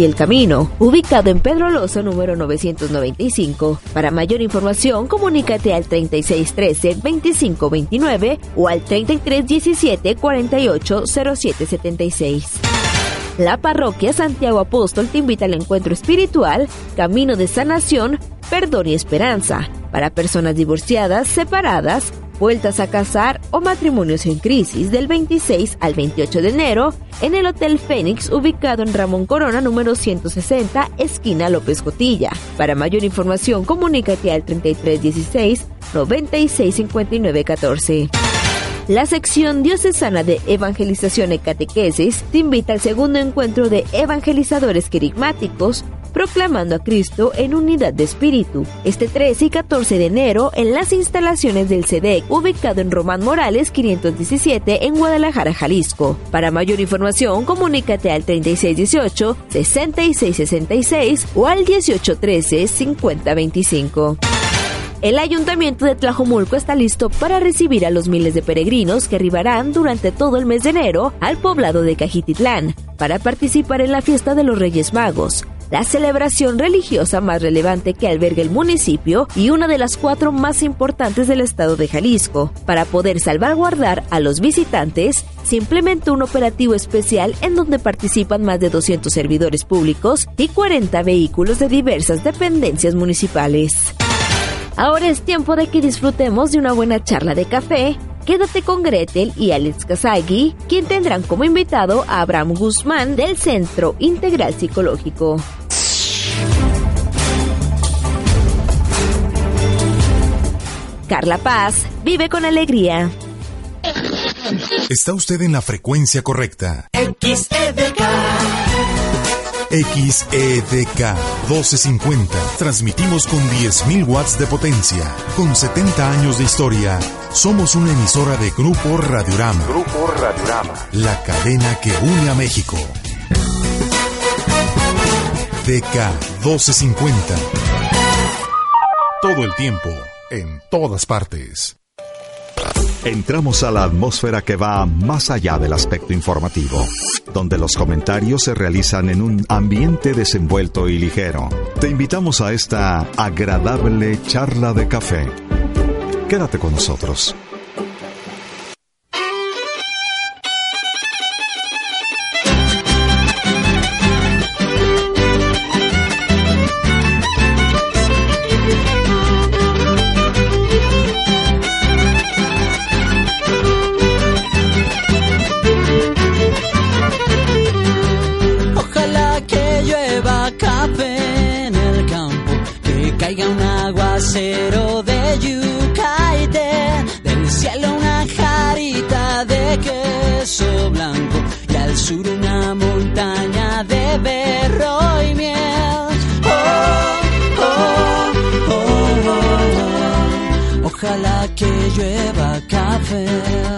y El Camino, ubicado en Pedro Loza número 995. Para mayor información, comunícate al 3613-2529 o al 3317-480776. La parroquia Santiago Apóstol te invita al encuentro espiritual, Camino de Sanación, Perdón y Esperanza, para personas divorciadas, separadas, vueltas a casar o matrimonios en crisis del 26 al 28 de enero en el Hotel Fénix ubicado en Ramón Corona número 160, esquina López Cotilla. Para mayor información comunícate al 3316 965914. La sección diocesana de evangelización y catequesis te invita al segundo encuentro de evangelizadores querigmáticos proclamando a Cristo en unidad de espíritu, este 13 y 14 de enero en las instalaciones del CEDEC, ubicado en Román Morales 517 en Guadalajara, Jalisco. Para mayor información, comunícate al 3618-6666 o al 1813-5025. El Ayuntamiento de Tlajomulco está listo para recibir a los miles de peregrinos que arribarán durante todo el mes de enero al poblado de Cajititlán para participar en la fiesta de los Reyes Magos la celebración religiosa más relevante que alberga el municipio y una de las cuatro más importantes del estado de Jalisco. Para poder salvaguardar a los visitantes, se implementó un operativo especial en donde participan más de 200 servidores públicos y 40 vehículos de diversas dependencias municipales. Ahora es tiempo de que disfrutemos de una buena charla de café. Quédate con Gretel y Alex Kazagi, quien tendrán como invitado a Abraham Guzmán del Centro Integral Psicológico. Carla Paz vive con alegría. Está usted en la frecuencia correcta. XEDK 1250. Transmitimos con 10.000 watts de potencia. Con 70 años de historia, somos una emisora de Grupo Radiorama. Grupo Radiorama. La cadena que une a México. DK 1250. Todo el tiempo, en todas partes. Entramos a la atmósfera que va más allá del aspecto informativo, donde los comentarios se realizan en un ambiente desenvuelto y ligero. Te invitamos a esta agradable charla de café. Quédate con nosotros. Llueva café.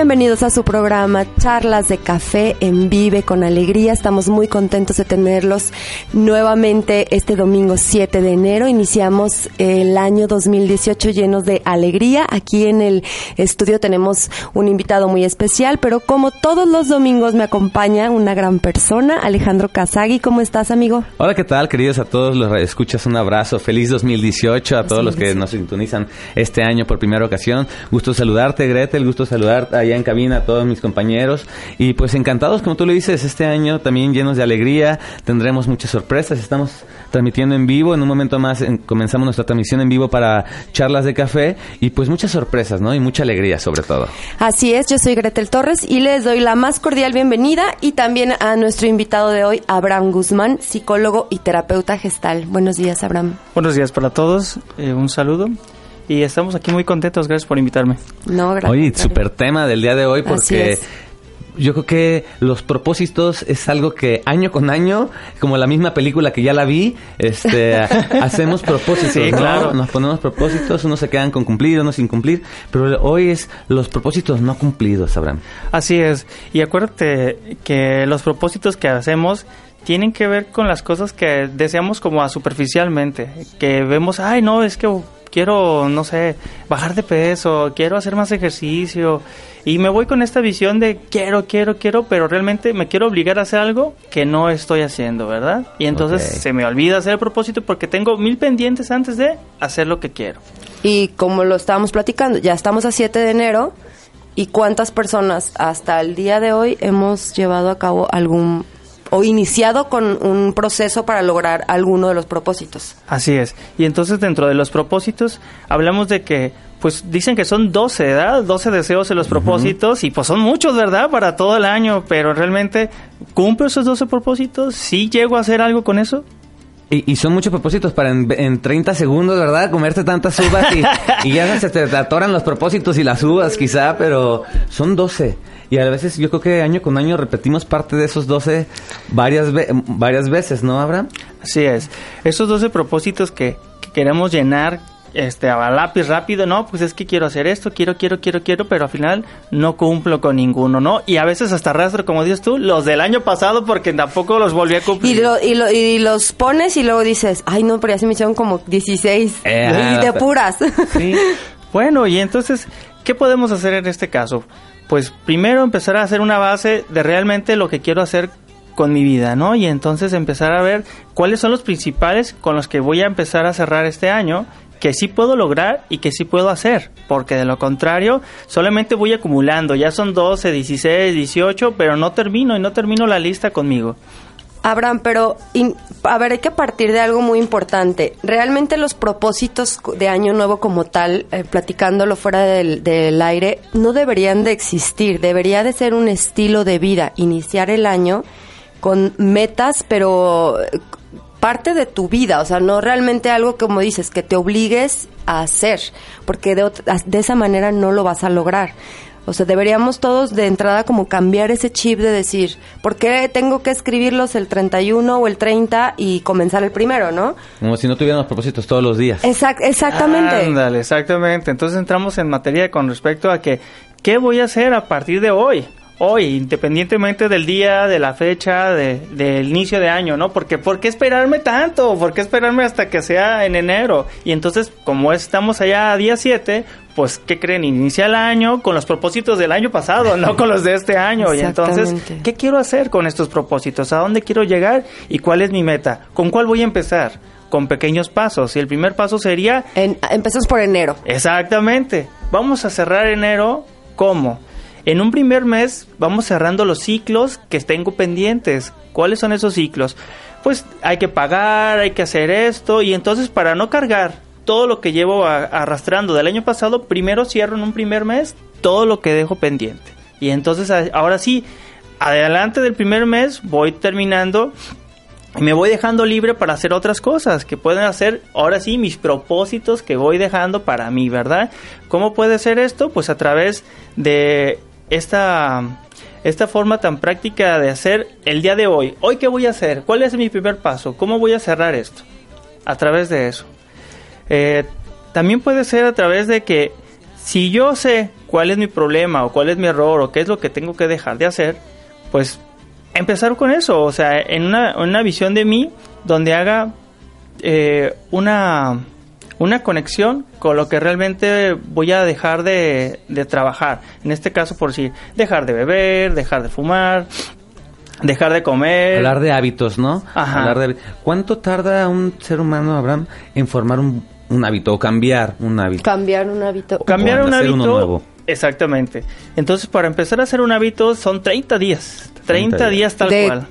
Bienvenidos a su programa Charlas de Café en Vive con Alegría. Estamos muy contentos de tenerlos nuevamente este domingo 7 de enero. Iniciamos el año 2018 llenos de alegría. Aquí en el estudio tenemos un invitado muy especial, pero como todos los domingos me acompaña una gran persona, Alejandro Kazagi. ¿Cómo estás, amigo? Hola, ¿qué tal, queridos a todos los escuchas? Un abrazo. Feliz 2018 a todos los que nos sintonizan este año por primera ocasión. Gusto saludarte, Gretel. Gusto saludarte allá en cabina a todos mis compañeros. Y pues encantados, como tú lo dices, este año también llenos de alegría. Tendremos muchas sorpresas. Estamos transmitiendo en vivo. En un momento más comenzamos nuestra transmisión en vivo para charlas de café. Y pues muchas sorpresas, ¿no? Y mucha alegría sobre todo. Así es, yo soy Gretel Torres y les doy la más cordial bienvenida y también a nuestro invitado de hoy, Abraham Guzmán, psicólogo y terapeuta gestal. Buenos días, Abraham. Buenos días para todos. Eh, un saludo y estamos aquí muy contentos. Gracias por invitarme. No, gracias. Oye, super tema del día de hoy porque yo creo que los propósitos es algo que año con año, como la misma película que ya la vi, este, hacemos propósitos, ¿no? Nos ponemos propósitos, unos se quedan con cumplir, unos sin cumplir, pero hoy es los propósitos no cumplidos, Abraham. Así es. Y acuérdate que los propósitos que hacemos tienen que ver con las cosas que deseamos como a superficialmente, que vemos, ay, no, es que quiero, no sé, bajar de peso, quiero hacer más ejercicio. Y me voy con esta visión de quiero, quiero, quiero, pero realmente me quiero obligar a hacer algo que no estoy haciendo, ¿verdad? Y entonces se me olvida hacer el propósito porque tengo mil pendientes antes de hacer lo que quiero. Y como lo estábamos platicando, ya estamos a 7 de enero. ¿Y cuántas personas hasta el día de hoy hemos llevado a cabo algún o iniciado con un proceso para lograr alguno de los propósitos. Así es. Y entonces dentro de los propósitos hablamos de que pues dicen que son 12, ¿verdad? 12 deseos en los propósitos y pues son muchos, ¿verdad? Para todo el año, pero realmente ¿cumplo esos 12 propósitos? ¿Sí llego a hacer algo con eso? Y, son muchos propósitos para en, en, 30 segundos, ¿verdad? Comerte tantas uvas y, ya se te atoran los propósitos y las uvas quizá, pero son 12. Y a veces yo creo que año con año repetimos parte de esos 12 varias, varias veces, ¿no, Abraham? Así es. Esos 12 propósitos que, queremos llenar este a lápiz rápido, no, pues es que quiero hacer esto, quiero, quiero, quiero, quiero, pero al final no cumplo con ninguno, ¿no? Y a veces hasta arrastro, como dices tú, los del año pasado porque tampoco los volví a cumplir. Y, y, los pones y luego dices, ay no, pero ya se me hicieron como 16 eh, y de puras. Sí. bueno, y entonces, ¿qué podemos hacer en este caso? pues primero empezar a hacer una base de realmente lo que quiero hacer con mi vida, ¿no? Y entonces empezar a ver cuáles son los principales con los que voy a empezar a cerrar este año que sí puedo lograr y que sí puedo hacer, porque de lo contrario solamente voy acumulando, ya son 12, 16, 18, pero no termino y no termino la lista conmigo. Abraham, pero a ver, hay que partir de algo muy importante. Realmente los propósitos de Año Nuevo como tal, eh, platicándolo fuera del, del, aire, no deberían de existir. Debería de ser un estilo de vida. Iniciar el año con metas, pero parte de tu vida. O sea, no realmente algo como dices, que te obligues a hacer, porque de, de esa manera no lo vas a lograr. O sea, deberíamos todos de entrada como cambiar ese chip de decir, ¿por qué tengo que escribirlos el 31 o el 30 y comenzar el primero, no? Como si no tuviéramos propósitos todos los días. exactamente. Ándale, exactamente. Entonces entramos en materia con respecto a que, ¿qué voy a hacer a partir de hoy? Hoy, independientemente del día, de la fecha, de, del inicio de año, ¿no? Porque ¿por qué esperarme tanto? ¿Por qué esperarme hasta que sea en enero? Y entonces, como estamos allá a día 7, pues, ¿qué creen? Inicia el año con los propósitos del año pasado, no con los de este año. Y entonces, ¿qué quiero hacer con estos propósitos? ¿A dónde quiero llegar? ¿Y cuál es mi meta? ¿Con cuál voy a empezar? Con pequeños pasos. Y el primer paso sería... En, empezamos por enero. Exactamente. Vamos a cerrar enero, ¿cómo? En un primer mes vamos cerrando los ciclos que tengo pendientes. ¿Cuáles son esos ciclos? Pues hay que pagar, hay que hacer esto y entonces para no cargar todo lo que llevo arrastrando del año pasado, primero cierro en un primer mes todo lo que dejo pendiente. Y entonces ahora sí, adelante del primer mes voy terminando y me voy dejando libre para hacer otras cosas que pueden hacer ahora sí mis propósitos que voy dejando para mí, ¿verdad? ¿Cómo puede ser esto? Pues a través de esta, esta forma tan práctica de hacer el día de hoy. ¿Hoy qué voy a hacer? ¿Cuál es mi primer paso? ¿Cómo voy a cerrar esto? A través de eso. Eh, también puede ser a través de que si yo sé cuál es mi problema o cuál es mi error o qué es lo que tengo que dejar de hacer, pues empezar con eso, o sea, en una, una visión de mí donde haga eh, una, una conexión con lo que realmente voy a dejar de, de trabajar. En este caso, por decir, dejar de beber, dejar de fumar, dejar de comer. Hablar de hábitos, ¿no? Ajá. Hablar de ¿Cuánto tarda un ser humano, Abraham, en formar un, un hábito o cambiar un hábito? Cambiar un hábito. Cambiar O un hacer hábito. uno nuevo. Exactamente. Entonces, para empezar a hacer un hábito son 30 días. 30, 30 días tal De- cual.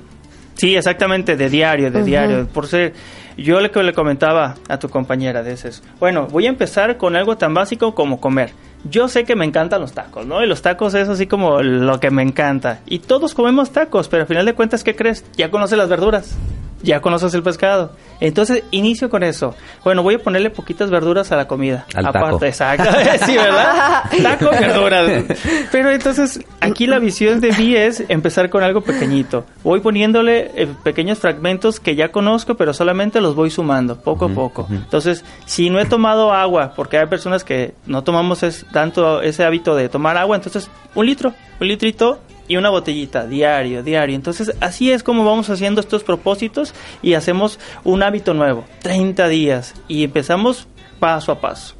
Sí, exactamente, de diario, de diario. Por ser, yo le, le comentaba a tu compañera de ese, bueno, voy a empezar con algo tan básico como comer. Yo sé que me encantan los tacos, ¿no? Y los tacos es así como lo que me encanta. Y todos comemos tacos, pero al final de cuentas, ¿qué crees? Ya conoces las verduras, ya conoces el pescado. Entonces, inicio con eso. Bueno, voy a ponerle poquitas verduras a la comida. Al taco. Aparte, exacto. sí, ¿verdad? Taco, verduras. Pero entonces, aquí la visión de mí es empezar con algo pequeñito. Voy poniéndole eh, pequeños fragmentos que ya conozco, pero solamente los voy sumando poco a poco. Entonces, si no he tomado agua, porque hay personas que no tomamos es, tanto ese hábito de tomar agua, entonces un litro, un litrito y una botellita diario, diario. Entonces, así es como vamos haciendo estos propósitos y hacemos un hábito nuevo, 30 días, y empezamos paso a paso.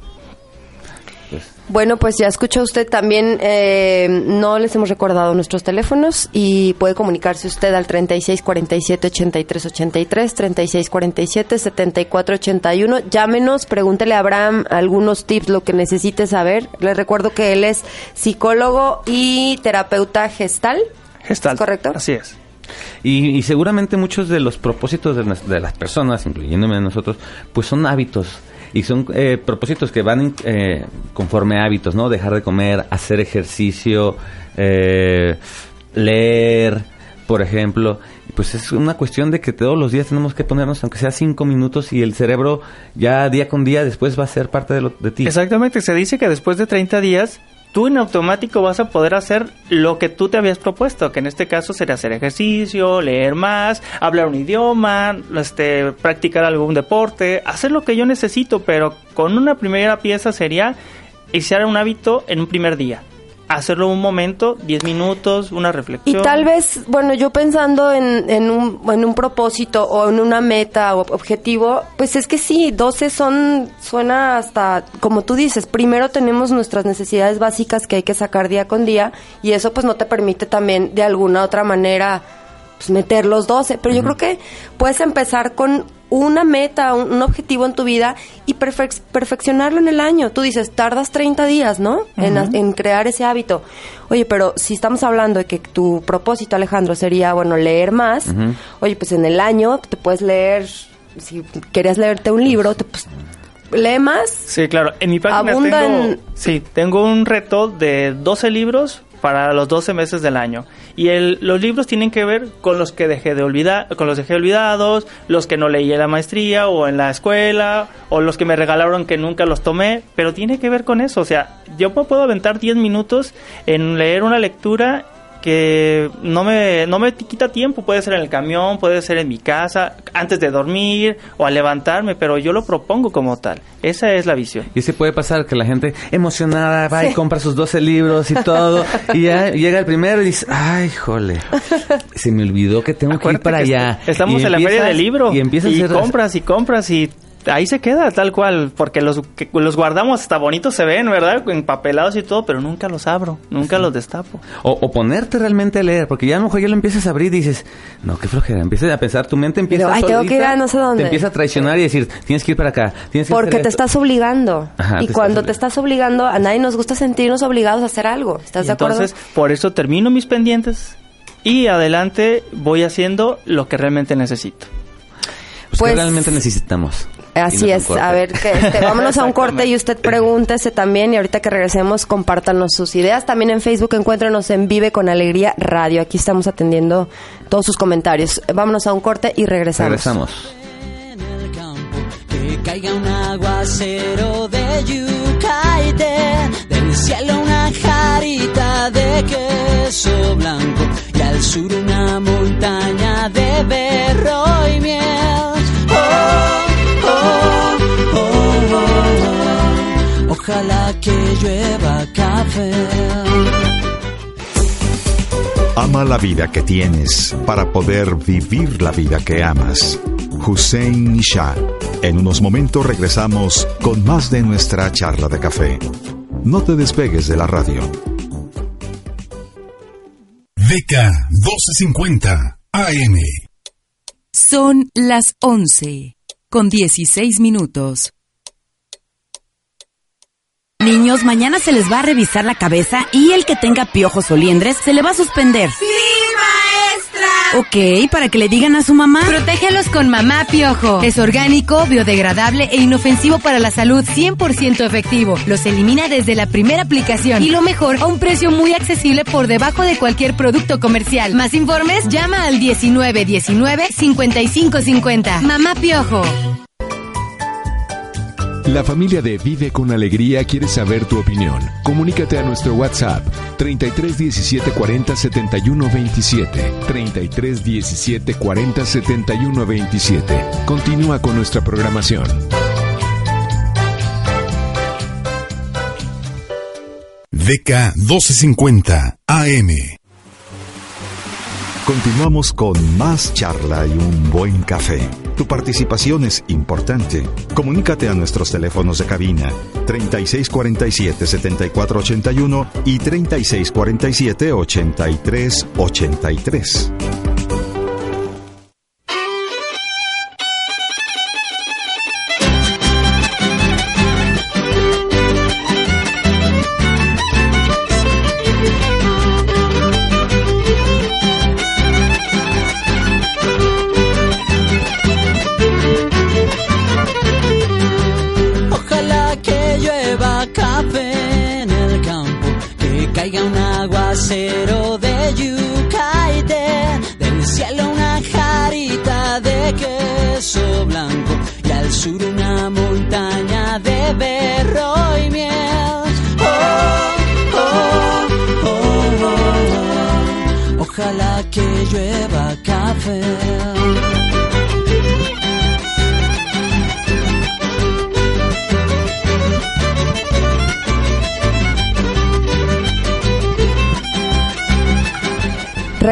Bueno, pues ya escuchó usted también, eh, no les hemos recordado nuestros teléfonos y puede comunicarse usted al 3647-8383, 3647-7481. Llámenos, pregúntele a Abraham algunos tips, lo que necesite saber. Les recuerdo que él es psicólogo y terapeuta gestal. Gestalt. ¿Correcto? Así es. Y, y seguramente muchos de los propósitos de, las- de las personas, incluyéndome a nosotros, pues son hábitos. Y son eh, propósitos que van eh, conforme a hábitos, ¿no? Dejar de comer, hacer ejercicio, eh, leer, por ejemplo. Pues es una cuestión de que todos los días tenemos que ponernos, aunque sea cinco minutos, y el cerebro ya día con día después va a ser parte de, lo, de ti. Exactamente, se dice que después de 30 días tú en automático vas a poder hacer lo que tú te habías propuesto, que en este caso sería hacer ejercicio, leer más, hablar un idioma, este, practicar algún deporte, hacer lo que yo necesito, pero con una primera pieza sería iniciar un hábito en un primer día. Hacerlo un momento, 10 minutos, una Y reflexión. tal vez, bueno, yo pensando en, en, un, en un propósito o en una meta o objetivo, pues es que sí, 12 son, suena hasta, como tú dices, primero tenemos nuestras necesidades básicas que hay que sacar día con día y eso pues no te permite también de alguna otra manera pues, meter los 12. Pero yo creo que puedes empezar con una meta, un, un objetivo en tu vida y perfec- perfeccionarlo en el año. Tú dices, tardas 30 días, ¿no? en, crear ese hábito. Oye, pero si estamos hablando de que tu propósito, Alejandro, sería, bueno, leer más, oye, pues en el año te puedes leer, si querías leerte un libro, te pues, lee más. Sí, claro. En mi página Abunda tengo, en- sí, tengo un reto de 12 libros para los 12 meses del año. Y el, los libros tienen que ver con los que dejé de olvidar, con los dejé olvidados, los que no leí en la maestría o en la escuela, o los que me regalaron que nunca los tomé, pero tiene que ver con eso. O sea, yo puedo aventar 10 minutos en leer una lectura que no me, no me quita tiempo, puede ser en el camión, puede ser en mi casa, antes de dormir o al levantarme, pero yo lo propongo como tal. Esa es la visión. Y se puede pasar que la gente emocionada va y compra sus 12 libros y todo. y ya llega el primero y dice, ay, jole, se me olvidó que tengo que ir para que allá. est- Estamos Y en la feria del libro. Y empiezas a hacer... compras y compras y ahí se queda tal cual. Porque los, que- los guardamos hasta bonitos se ven, ¿verdad? Empapelados y todo, pero nunca los abro. Nunca los destapo. O, o ponerte realmente a leer, porque ya a lo mejor ya lo empiezas a abrir y dices, no, qué flojera, empiezas a pensar, tu mente empieza Pero, ay, tengo que ir a no sé dónde. Te empieza a traicionar y decir, tienes que ir para acá, tienes que Porque te esto". estás obligando. Ajá, y te cuando estás te estás obligando, a nadie nos gusta sentirnos obligados a hacer algo. ¿Estás Y de acuerdo? entonces, por eso termino mis pendientes y adelante voy haciendo lo que realmente necesito. Pues, Pues- ¿qué realmente necesitamos? Así es, a ver, que este, vámonos a un corte y usted pregúntese también y ahorita que regresemos compártanos sus ideas. También en Facebook encuéntrenos en Vive con Alegría Radio. Aquí estamos atendiendo todos sus comentarios. Vámonos a un corte y regresamos. Regresamos. en el campo que caiga un aguacero de yucaite del cielo una jarita de queso blanco y al sur una montaña de berro y miel Ojalá que llueva café. Ama la vida que tienes para poder vivir la vida que amas. Hussein Shah. En unos momentos regresamos con más de nuestra charla de café. No te despegues de la radio. DK 1250 AM. Son las 11 con 16 minutos. Niños, mañana se les va a revisar la cabeza y el que tenga piojos o liendres se le va a suspender. ¡Sí, maestra! Ok, para que le digan a su mamá. Protégelos con Mamá Piojo. Es orgánico, biodegradable e inofensivo para la salud, 100% efectivo. Los elimina desde la primera aplicación y lo mejor a un precio muy accesible por debajo de cualquier producto comercial. Más informes, llama al 1919 5550. Mamá Piojo. La familia de Vive con Alegría quiere saber tu opinión. Comunícate a nuestro WhatsApp 33 17 40 71 27. 33 17 40 71 27. Continúa con nuestra programación. DK 1250 AM. Continuamos con más charla y un buen café. Tu participación es importante. Comunícate a nuestros teléfonos de cabina 3647-7481 y 3647-8383.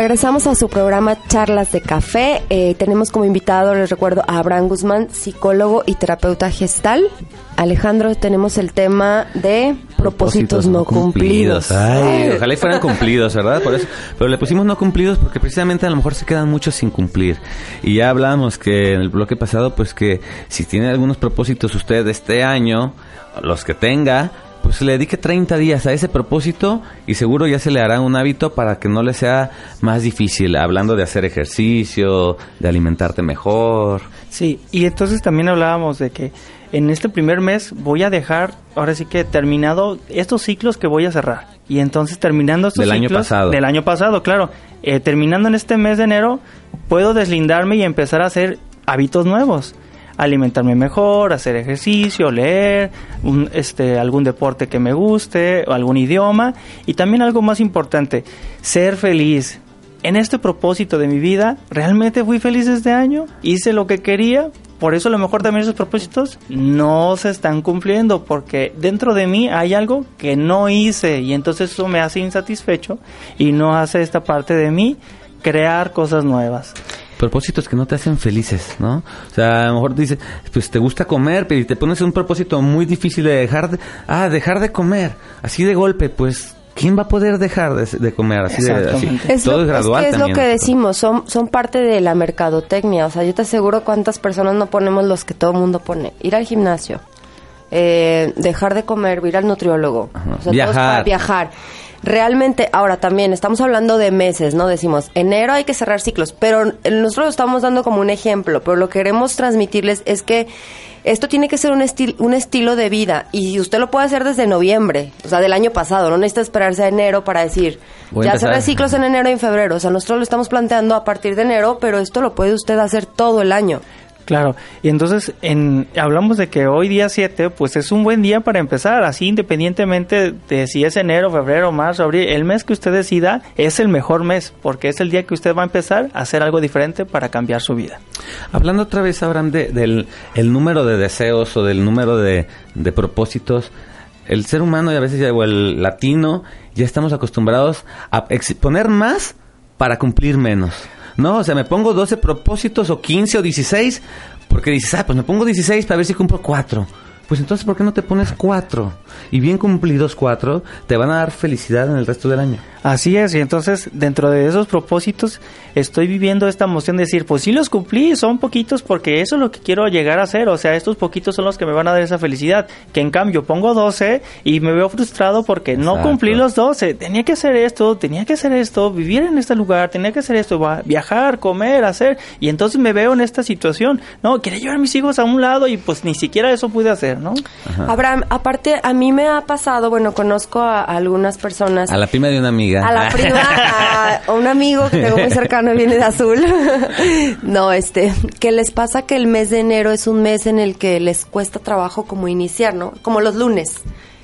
Regresamos a su programa Charlas de Café. Eh, tenemos como invitado, les recuerdo, a Abraham Guzmán, psicólogo y terapeuta gestal. Alejandro, tenemos el tema de propósitos, no cumplidos. Ay, ojalá y fueran cumplidos, ¿verdad? Por eso, pero le pusimos no cumplidos porque precisamente a lo mejor se quedan muchos sin cumplir. Y ya hablamos que en el bloque pasado, pues que si tiene algunos propósitos usted este año, los que tenga, pues le dedique 30 días a ese propósito y seguro ya se le hará un hábito para que no le sea más difícil, hablando de hacer ejercicio, de alimentarte mejor. Sí, y entonces también hablábamos de que en este primer mes voy a dejar, ahora sí que terminado estos ciclos que voy a cerrar. Y entonces terminando estos Del año ciclos pasado. del año pasado, claro, eh, terminando en este mes de enero, puedo deslindarme y empezar a hacer hábitos nuevos. Alimentarme mejor, hacer ejercicio, leer, un, este, algún deporte que me guste, algún idioma. Y también algo más importante, ser feliz. En este propósito de mi vida, ¿realmente fui feliz este año? ¿Hice lo que quería? Por eso a lo mejor también esos propósitos no se están cumpliendo porque dentro de mí hay algo que no hice y entonces eso me hace insatisfecho y no hace esta parte de mí crear cosas nuevas. Propósitos que no te hacen felices, ¿no? O sea, a lo mejor dices, pues te gusta comer, pero y te pones un propósito muy difícil de dejar de, ah, dejar de comer, así de golpe, pues, ¿quién va a poder dejar de, de comer así de, así? Es Todo lo, es gradual que es lo que decimos, son, son parte de la mercadotecnia. O sea, yo te aseguro cuántas personas no ponemos los que todo el mundo pone. Ir al gimnasio, eh, dejar de comer, ir al nutriólogo, o sea, Viajar. todos para viajar. Realmente, ahora también estamos hablando de meses, ¿no? Decimos, enero hay que cerrar ciclos, pero nosotros lo estamos dando como un ejemplo, pero lo que queremos transmitirles es que esto tiene que ser un, estil- un estilo de vida y usted lo puede hacer desde noviembre, o sea, del año pasado, no necesita esperarse a enero para decir, Voy ya cerré ciclos en enero y en febrero, o sea, nosotros lo estamos planteando a partir de enero, pero esto lo puede usted hacer todo el año. Claro, y entonces en, hablamos de que hoy día 7 pues es un buen día para empezar, así independientemente de si es enero, febrero, marzo, abril, el mes que usted decida es el mejor mes porque es el día que usted va a empezar a hacer algo diferente para cambiar su vida. Hablando otra vez, Abraham, de- del el número de deseos o del número de, propósitos, el ser humano y a veces ya, o el latino ya estamos acostumbrados a poner más para cumplir menos. No, o sea, me pongo 12 propósitos o 15 o 16 porque dices, ah, pues me pongo 16 para ver si cumplo 4. Pues entonces, ¿por qué no te pones 4? Y bien cumplidos 4 te van a dar felicidad en el resto del año. Así es, y entonces dentro de esos propósitos estoy viviendo esta emoción de decir, pues sí los cumplí, son poquitos porque eso es lo que quiero llegar a hacer, o sea, estos poquitos son los que me van a dar esa felicidad, que en cambio pongo 12 y me veo frustrado porque no Exacto. cumplí los 12, tenía que hacer esto, tenía que hacer esto, vivir en este lugar, tenía que hacer esto, viajar, comer, hacer, y entonces me veo en esta situación, no, quería llevar a mis hijos a un lado y pues ni siquiera eso pude hacer, ¿no? Abraham, aparte, a mí me ha pasado, bueno, conozco a, a algunas personas. A la prima de una amiga. A la prima, a, a un amigo que tengo muy cercano, viene de azul. no, este, que les pasa que el mes de enero es un mes en el que les cuesta trabajo como iniciar, ¿no? Como los lunes,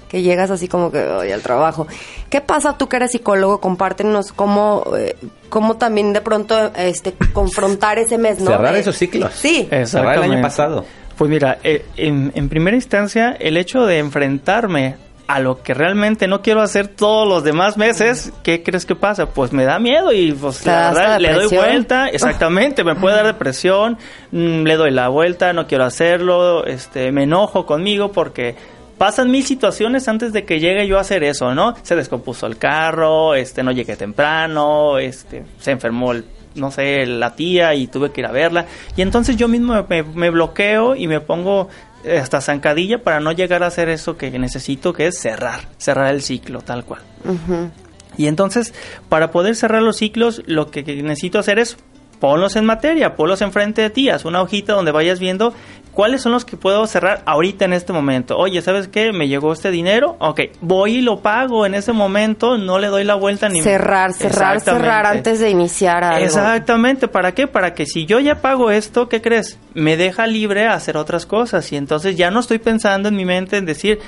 que llegas así como que hoy al trabajo. ¿Qué pasa tú que eres psicólogo? Compártenos cómo, eh, cómo también de pronto este, confrontar ese mes, ¿no? Cerrar De- esos ciclos. Sí. Cerrar el año pasado. Pues mira, eh, en, en primera instancia, el hecho de enfrentarme a lo que realmente no quiero hacer todos los demás meses, ¿qué crees que pasa? Pues me da miedo y pues Te la verdad le doy vuelta, exactamente, me puede dar depresión, mm, le doy la vuelta, no quiero hacerlo, este, me enojo conmigo porque pasan mil situaciones antes de que llegue yo a hacer eso, ¿no? Se descompuso el carro, este, no llegué temprano, este, se enfermó el no sé, la tía y tuve que ir a verla. Y entonces yo mismo me, me bloqueo y me pongo eh, hasta zancadilla para no llegar a hacer eso que necesito, que es cerrar, cerrar el ciclo, tal cual. Y entonces, para poder cerrar los ciclos, lo que necesito hacer es ponlos en materia, ponlos enfrente de ti, haz una hojita donde vayas viendo cuáles son los que puedo cerrar ahorita en este momento. Oye, ¿sabes qué? Me llegó este dinero, ok, voy y lo pago en ese momento, no le doy la vuelta ni Cerrar, cerrar, cerrar antes de iniciar algo. Exactamente, ¿para qué? Para que si yo ya pago esto, ¿qué crees? Me deja libre a hacer otras cosas y entonces ya no estoy pensando en mi mente en decir,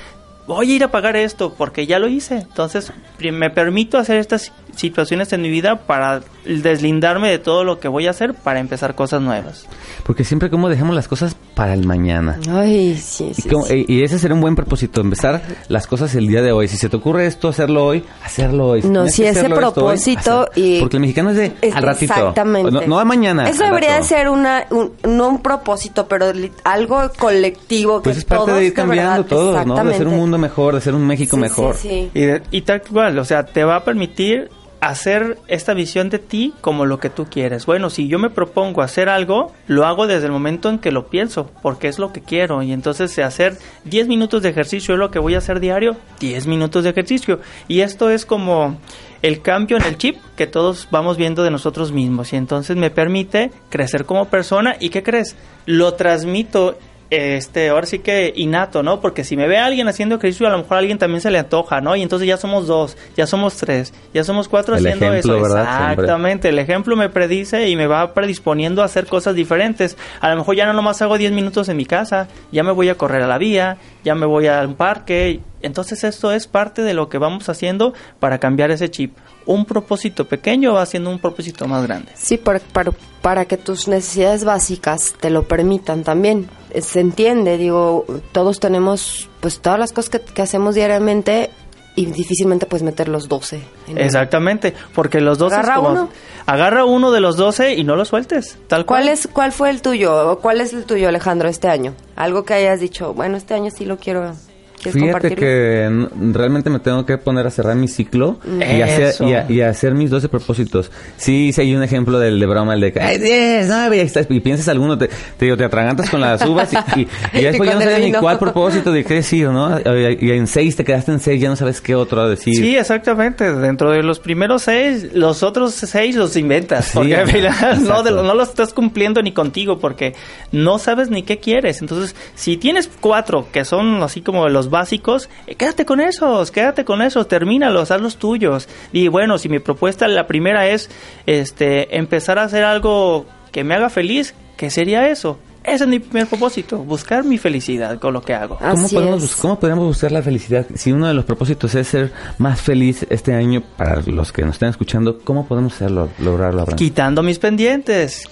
voy a ir a pagar esto porque ya lo hice. Entonces me permito hacer estas situaciones en mi vida para deslindarme de todo lo que voy a hacer para empezar cosas nuevas. Porque siempre como dejamos las cosas para el mañana. Ay, sí, sí. Y, como- sí. y- y ese sería un buen propósito, empezar las cosas el día de hoy. Si se te ocurre esto, hacerlo hoy, hacerlo hoy. No, si ese hoy, propósito hacer- y- Porque el mexicano es de Es- al ratito. Exactamente. No, no a mañana. Eso debería ser una, un- no un propósito, pero algo colectivo. Pues que es parte todos, de ir cambiando verdad, todos, ¿no? De ser un exactamente. Mundo mejor, de ser un México Sí, mejor. sí, sí. Y, de- y tal cual, o sea, te va a permitir hacer esta visión de ti como lo que tú quieres. Bueno, si yo me propongo hacer algo, lo hago desde el momento en que lo pienso, porque es lo que quiero. Y entonces hacer 10 minutos de ejercicio es lo que voy a hacer diario, 10 minutos de ejercicio. Y esto es como el cambio en el chip que todos vamos viendo de nosotros mismos. Y entonces me permite crecer como persona. ¿Y qué crees? Lo transmito este, ahora sí que innato, ¿no? Porque si me ve alguien haciendo ejercicio, a lo mejor a alguien también se le antoja, ¿no? Y entonces ya somos dos, ya somos tres, ya somos cuatro El haciendo ejemplo, eso. ¿verdad? Siempre. Exactamente, el ejemplo me predice y me va predisponiendo a hacer cosas diferentes. A lo mejor ya no nomás hago 10 minutos en mi casa, ya me voy a correr a la vía, ya me voy a un parque. Entonces esto es parte de lo que vamos haciendo para cambiar ese chip. Un propósito pequeño va haciendo un propósito más grande. Sí, para, para, para que tus necesidades básicas te lo permitan también. Se entiende, digo, todos tenemos pues todas las cosas que, que hacemos diariamente y difícilmente puedes meter los 12. en uno. Exactamente, porque los 12 Agarra es como- uno. agarra uno de los 12 y no lo sueltes, tal cual. ¿Cuál, es, ¿Cuál fue el tuyo? ¿O ¿Cuál es el tuyo, Alejandro, este año? Algo que hayas dicho, bueno, este año sí lo quiero. ¿Quieres Fíjate que realmente me tengo que poner a cerrar mi ciclo y hacer, y, a- y hacer mis 12 propósitos. Sí, sí hay un ejemplo del de broma, el de que, ay, 10, 9, y, ahí estás, y piensas alguno, te, te digo, te atragantas con las uvas y, y, y ya Y después ya no sabes ni cuál propósito de qué decir, ¿no? Y, y en 6 te quedaste en 6, ya no sabes qué otro decir. Sí, exactamente. Dentro de los primeros seis, los otros seis los inventas. Sí, porque al final no, de no los estás cumpliendo ni contigo porque no sabes ni qué quieres. Entonces, si tienes cuatro que son así como los básicos, eh, quédate con esos, quédate con esos, termínalos, haz los tuyos. Y bueno, si mi propuesta, la primera es este empezar a hacer algo que me haga feliz, ¿qué sería eso? Ese es mi primer propósito, buscar mi felicidad con lo que hago. ¿Cómo podemos, ¿Cómo podemos buscar la felicidad? Si uno de los propósitos es ser más feliz este año, para los que nos estén escuchando, ¿cómo podemos hacerlo, lograrlo, Abraham? quitando mis pendientes,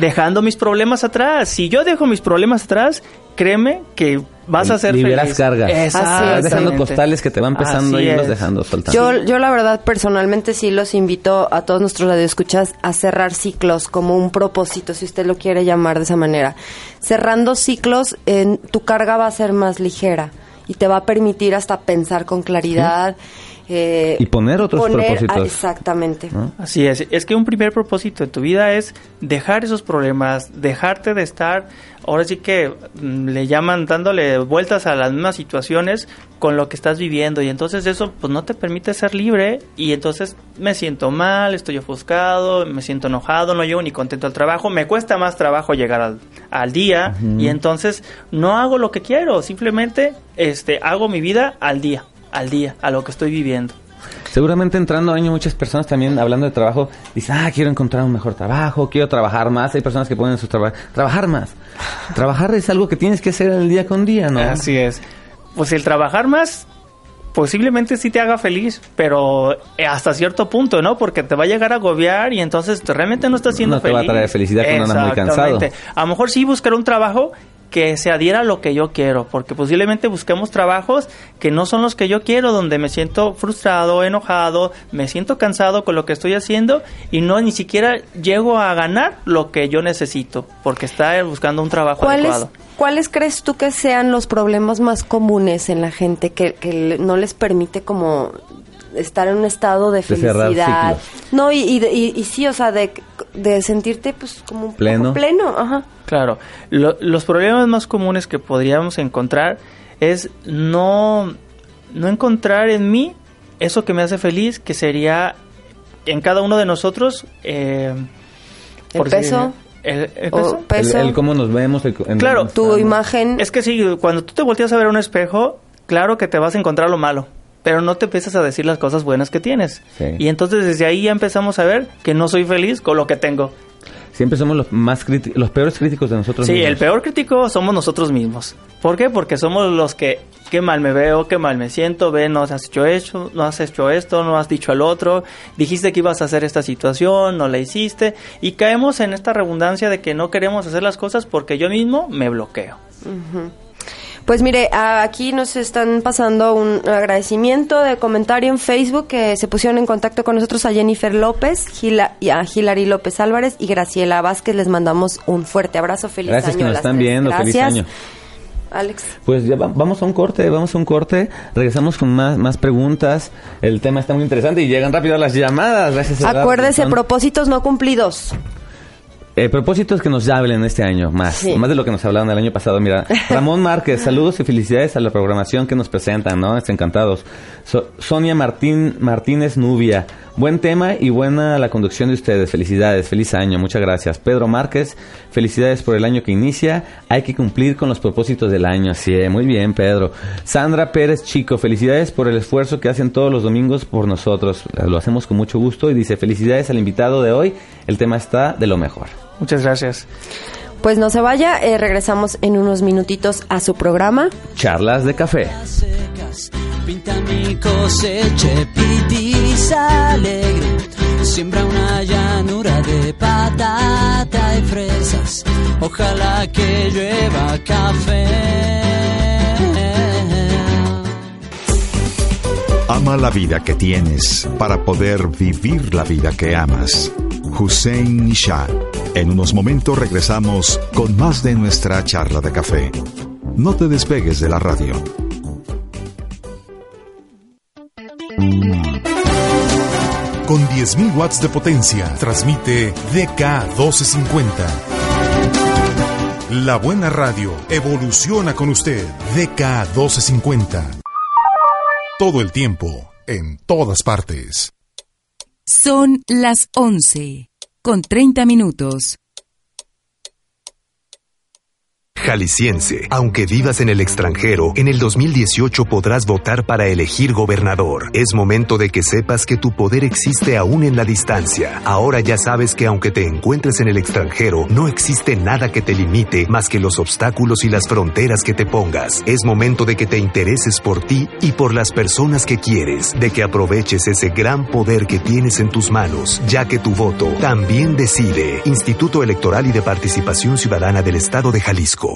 dejando mis problemas atrás. Si yo dejo mis problemas atrás, créeme que vas a ser Liberas feliz. cargas. Exactamente. Vas dejando costales que te van pesando Así y los dejando soltando. Yo, yo la verdad personalmente sí los invito a todos nuestros radioescuchas a cerrar ciclos como un propósito, si usted lo quiere llamar de esa manera. Cerrando ciclos, en, tu carga va a ser más ligera y te va a permitir hasta pensar con claridad. Eh, Y poner otros propósitos. ah, exactamente. Así es, es que un primer propósito en tu vida es dejar esos problemas, dejarte de estar, ahora sí que mm, le llaman dándole vueltas a las mismas situaciones con lo que estás viviendo. Y entonces eso pues no te permite ser libre y entonces me siento mal, estoy ofuscado, me siento enojado, no llego ni contento al trabajo, me cuesta más trabajo llegar al, al día y entonces no hago lo que quiero, simplemente este hago mi vida al día, al día, a lo que estoy viviendo. Seguramente entrando año muchas personas también hablando de trabajo dicen, ah, quiero encontrar un mejor trabajo, quiero trabajar más. Hay personas que ponen su trabajo, trabajar más. trabajar es algo que tienes que hacer el día con día, ¿no? Así es. Pues el trabajar más posiblemente sí te haga feliz, pero eh, hasta cierto punto, ¿no? Porque te va a llegar a agobiar y entonces te- realmente no estás siendo No te va a traer felicidad cuando andas muy cansado. Exactamente. A lo mejor sí buscar un trabajo que se adhiera a lo que yo quiero, porque posiblemente busquemos trabajos que no son los que yo quiero, donde me siento frustrado, enojado, me siento cansado con lo que estoy haciendo y no ni siquiera llego a ganar lo que yo necesito, porque está buscando un trabajo ¿Cuáles, adecuado. ¿Cuáles crees tú que sean los problemas más comunes en la gente que, que no les permite como estar en un estado de felicidad? No, y, y, de- y- y sí, o sea, de, de sentirte pues como un poco Pleno. pleno, ajá. Claro, Lo- los problemas más comunes que podríamos encontrar es no, no encontrar en mí eso que me hace feliz, que sería en cada uno de nosotros. eh, El si- peso. el, peso. peso. El, el cómo nos vemos. el- en Claro, tu imagen. Es que sí, cuando tú te volteas a ver a un espejo, claro que te vas a encontrar lo malo, pero no te empiezas a decir las cosas buenas que tienes. Sí. Y entonces desde ahí ya empezamos a ver que no soy feliz con lo que tengo. Siempre somos los más los peores críticos de nosotros Sí, mismos. el peor crítico somos nosotros mismos. ¿Por qué? Porque somos los que, qué mal me veo, qué mal me siento, ve, no has hecho esto, no has hecho esto, no has dicho al otro, dijiste que ibas a hacer esta situación, no la hiciste, y caemos en esta redundancia de que no queremos hacer las cosas porque yo mismo me bloqueo. Pues mire, aquí nos están pasando un agradecimiento de comentario en Facebook que se pusieron en contacto con nosotros a Jennifer López, Gila- y a Hilary López Álvarez y Graciela Vázquez. Les mandamos un fuerte abrazo. Feliz Gracias año. que a nos las están tres. viendo. Feliz Gracias. año. Alex. Pues ya va- vamos a un corte, vamos a un corte. Regresamos con más, más preguntas. El tema está muy interesante y llegan rápido las llamadas. Gracias a Acuérdese, propósitos no cumplidos. Eh, propósitos que nos hablen este año, más, Sí. más de lo que nos hablaron el año pasado. Mira, Ramón Márquez, saludos y felicidades a la programación que nos presentan, ¿no? Están encantados. So- Sonia Martín, Martínez Nubia, buen tema y buena la conducción de ustedes. Felicidades, feliz año, muchas gracias. Pedro Márquez, felicidades por el año que inicia. Hay que cumplir con los propósitos del año, así es, muy bien, Pedro. Sandra Pérez Chico, felicidades por el esfuerzo que hacen todos los domingos por nosotros. Lo hacemos con mucho gusto y dice, felicidades al invitado de hoy. El tema está de lo mejor. Muchas gracias. Pues no se vaya, eh, regresamos en unos minutitos a su programa. Charlas de café. pinta mi cosecha, pitiza alegre, siembra una llanura de patata y fresas, ojalá que llueva café. Ama la vida que tienes para poder vivir la vida que amas. Hussein Shah. En unos momentos regresamos con más de nuestra charla de café. No te despegues de la radio. Con 10.000 watts de potencia, transmite DK 1250. La buena radio evoluciona con usted. DK 1250. Todo el tiempo, en todas partes. Son las 11 con 30 minutos. Jalisciense, aunque vivas en el extranjero, en el 2018 podrás votar para elegir gobernador. Es momento de que sepas que tu poder existe aún en la distancia. Ahora ya sabes que aunque te encuentres en el extranjero, no existe nada que te limite más que los obstáculos y las fronteras que te pongas. Es momento de que te intereses por ti y por las personas que quieres, de que aproveches ese gran poder que tienes en tus manos, ya que tu voto también decide. Instituto Electoral y de Participación Ciudadana del Estado de Jalisco.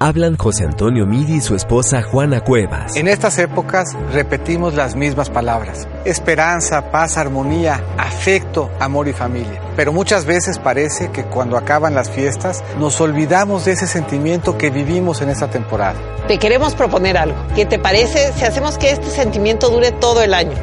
Hablan José Antonio Midi y su esposa Juana Cuevas. En estas épocas repetimos las mismas palabras. Esperanza, paz, armonía, afecto, amor y familia. Pero muchas veces parece que cuando acaban las fiestas nos olvidamos de ese sentimiento que vivimos en esta temporada. Te queremos proponer algo. ¿Qué te parece si hacemos que este sentimiento dure todo el año?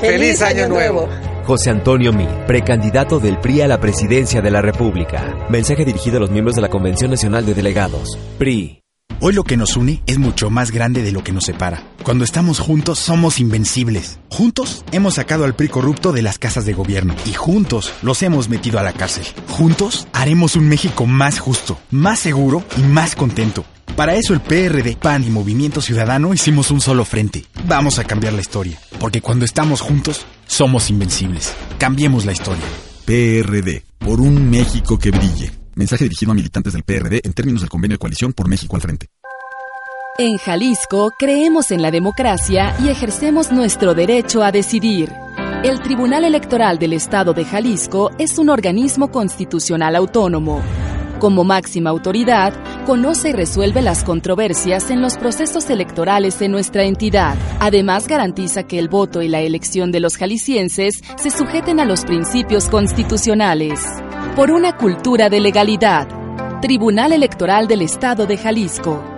¡Feliz, año, nuevo. José Antonio Mid, precandidato del PRI a la presidencia de la República. Mensaje dirigido a los miembros de la Convención Nacional de Delegados. PRI. Hoy lo que nos une es mucho más grande de lo que nos separa. Cuando estamos juntos somos invencibles. Juntos hemos sacado al PRI corrupto de las casas de gobierno y juntos los hemos metido a la cárcel. Juntos haremos un México más justo, más seguro y más contento. Para eso el PRD, PAN y Movimiento Ciudadano hicimos un solo frente. Vamos a cambiar la historia, porque cuando estamos juntos, somos invencibles. Cambiemos la historia. PRD, por un México que brille. Mensaje dirigido a militantes del PRD en términos del convenio de coalición por México al frente. En Jalisco creemos en la democracia y ejercemos nuestro derecho a decidir. El Tribunal Electoral del Estado de Jalisco es un organismo constitucional autónomo. Como máxima autoridad, conoce y resuelve las controversias en los procesos electorales en nuestra entidad. Además, garantiza que el voto y la elección de los jaliscienses se sujeten a los principios constitucionales. Por una cultura de legalidad. Tribunal Electoral del Estado de Jalisco.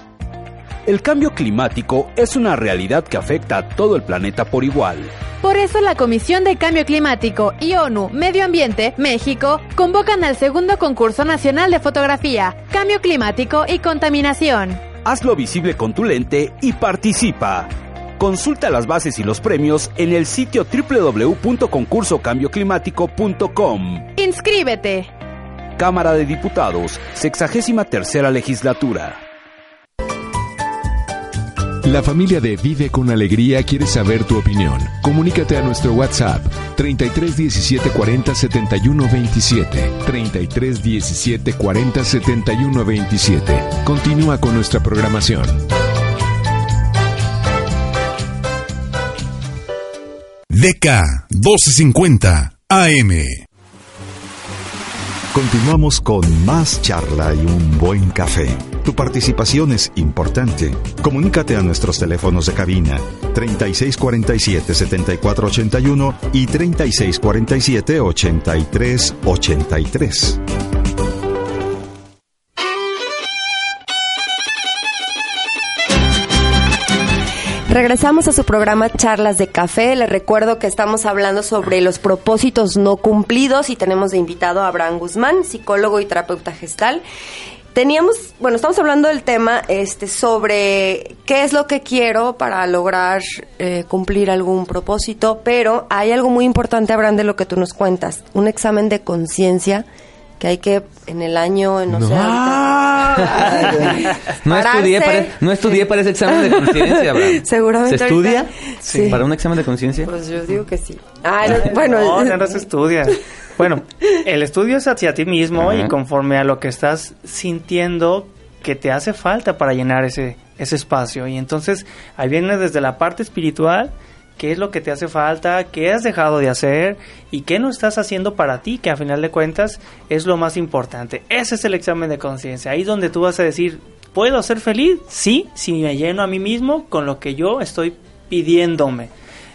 El cambio climático es una realidad que afecta a todo el planeta por igual. Por eso la Comisión de Cambio Climático y ONU Medio Ambiente México convocan al segundo concurso nacional de fotografía, Cambio Climático y Contaminación. Hazlo visible con tu lente y participa. Consulta las bases y los premios en el sitio www.concursocambioclimático.com. ¡Inscríbete! Cámara de Diputados, 63 legislatura. La familia de Vive con Alegría quiere saber tu opinión. Comunícate a nuestro WhatsApp 33 17 40 71 27. 33 17 40 71 27. Continúa con nuestra programación. DK 1250 AM. Continuamos con más charla y un buen café. Tu participación es importante. Comunícate a nuestros teléfonos de cabina 3647-7481 y 3647-8383. Regresamos a su programa Charlas de Café. Les recuerdo que estamos hablando sobre los propósitos no cumplidos y tenemos de invitado a Abraham Guzmán, psicólogo y terapeuta gestal. Teníamos, bueno, estamos hablando del tema este sobre qué es lo que quiero para lograr eh, cumplir algún propósito, pero hay algo muy importante, Abraham, de lo que tú nos cuentas, un examen de conciencia que hay que en el año, no, sé, ahorita, no, estudié para, no estudié para ese examen de conciencia. Seguramente. ¿Se estudia Sí. para un examen de conciencia? Pues yo digo que sí. Ah, no, bueno, No, no, no se estudia. Bueno, el estudio es hacia ti mismo y conforme a lo que estás sintiendo que te hace falta para llenar ese, ese espacio. Y entonces ahí viene desde la parte espiritual, qué es lo que te hace falta, qué has dejado de hacer y qué no estás haciendo para ti, que a final de cuentas es lo más importante. Ese es el examen de conciencia. Ahí es donde tú vas a decir, ¿puedo ser feliz? Sí, si me lleno a mí mismo con lo que yo estoy pidiéndome.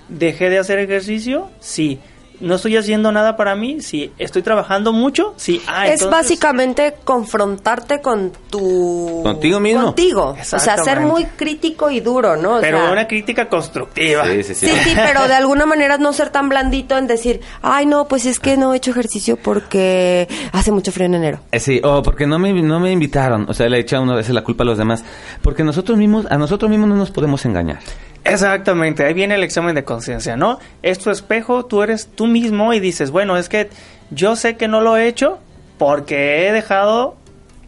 ¿Dejé de hacer ejercicio? Sí. No estoy haciendo nada para mí, si estoy trabajando mucho, si ah, es básicamente confrontarte con tu contigo mismo. Contigo. O sea, ser muy crítico y duro, ¿no? pero una crítica constructiva. Sí, sí, sí. Sí, sí, pero de alguna manera no ser tan blandito en decir, ay, no, pues es que no he hecho ejercicio porque hace mucho frío en enero. Eh, sí, o porque no me, no me invitaron. O sea, le echa una vez la culpa a los demás. Porque nosotros mismos, a nosotros mismos no nos podemos engañar. Exactamente, ahí viene el examen de conciencia, ¿no? Es tu espejo, tú eres tú mismo y dices, bueno, es que yo sé que no lo he hecho porque he dejado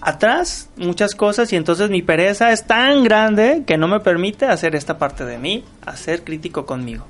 atrás muchas cosas y entonces mi pereza es tan grande que no me permite hacer esta parte de mí, hacer crítico conmigo.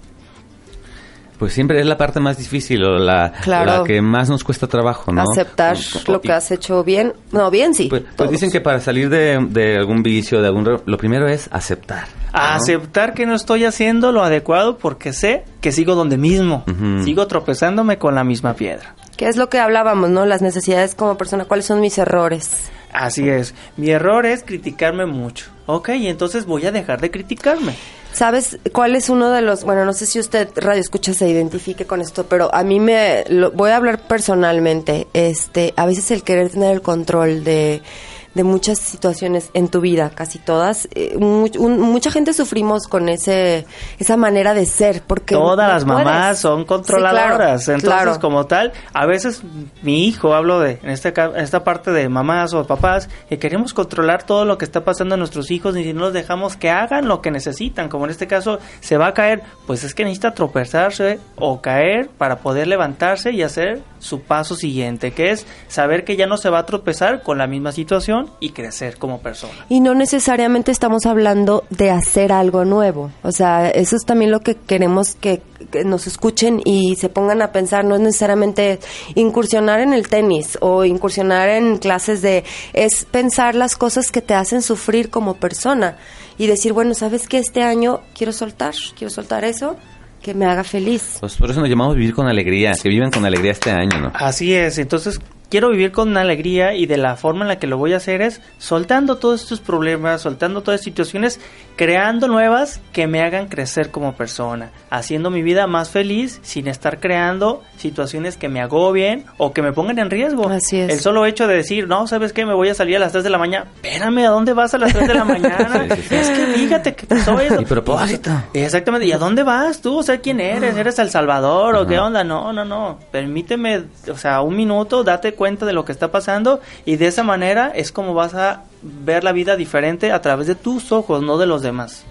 Pues siempre es la parte más difícil o la, la que más nos cuesta trabajo, ¿no? Aceptar lo que has hecho bien. No, bien sí. Pues, pues dicen que para salir de, de, algún vicio, de algún... Lo primero es aceptar. Aceptar que no estoy haciendo lo adecuado porque sé que sigo donde mismo. Sigo tropezándome con la misma piedra. ¿Qué es lo que hablábamos, no? Las necesidades como persona. ¿Cuáles son mis errores? Así es. Mi error es criticarme mucho. Ok, entonces voy a dejar de criticarme. ¿Sabes cuál es uno de los, bueno, no sé si usted radio escucha se identifique con esto, pero a mí me lo, voy a hablar personalmente, este, a veces el querer tener el control de de muchas situaciones en tu vida, casi todas. Eh, mucha gente sufrimos con ese esa manera de ser porque todas las mamás son controladoras, entonces como tal, a veces mi hijo hablo de en en esta parte de mamás o papás que queremos controlar todo lo que está pasando a nuestros hijos y si no los dejamos que hagan lo que necesitan, como en este caso se va a caer, pues es que necesita tropezarse o caer para poder levantarse y hacer su paso siguiente, que es saber que ya no se va a tropezar con la misma situación y crecer como persona. Y no necesariamente estamos hablando de hacer algo nuevo, o sea, eso es también lo que queremos que, nos escuchen y se pongan a pensar, no es necesariamente incursionar en el tenis o incursionar en clases de, es pensar las cosas que te hacen sufrir como persona y decir, bueno, ¿sabes que este año quiero soltar? Quiero soltar eso que me haga feliz. Pues por eso nos llamamos vivir con alegría, que viven con alegría este año, ¿no? Así es, entonces quiero vivir con alegría y de la forma en la que lo voy a hacer es soltando todos estos problemas, soltando todas estas situaciones, creando nuevas que me hagan crecer como persona, haciendo mi vida más feliz sin estar creando situaciones que me agobien o que me pongan en riesgo. Así es. El solo hecho de decir, no, ¿sabes qué? Me voy a salir a las 3 de la mañana. Espérame, ¿a dónde vas a las 3 de la mañana? Es que fíjate que pasó eso. Y propósito. Exactamente. ¿Y a dónde vas tú? O sea, ¿quién eres? ¿Eres El Salvador o qué onda? No, no, no. Permíteme, o sea, un minuto, date cuenta de lo que está pasando y de esa manera es como vas a ver la vida diferente a través de tus ojos, no de los demás.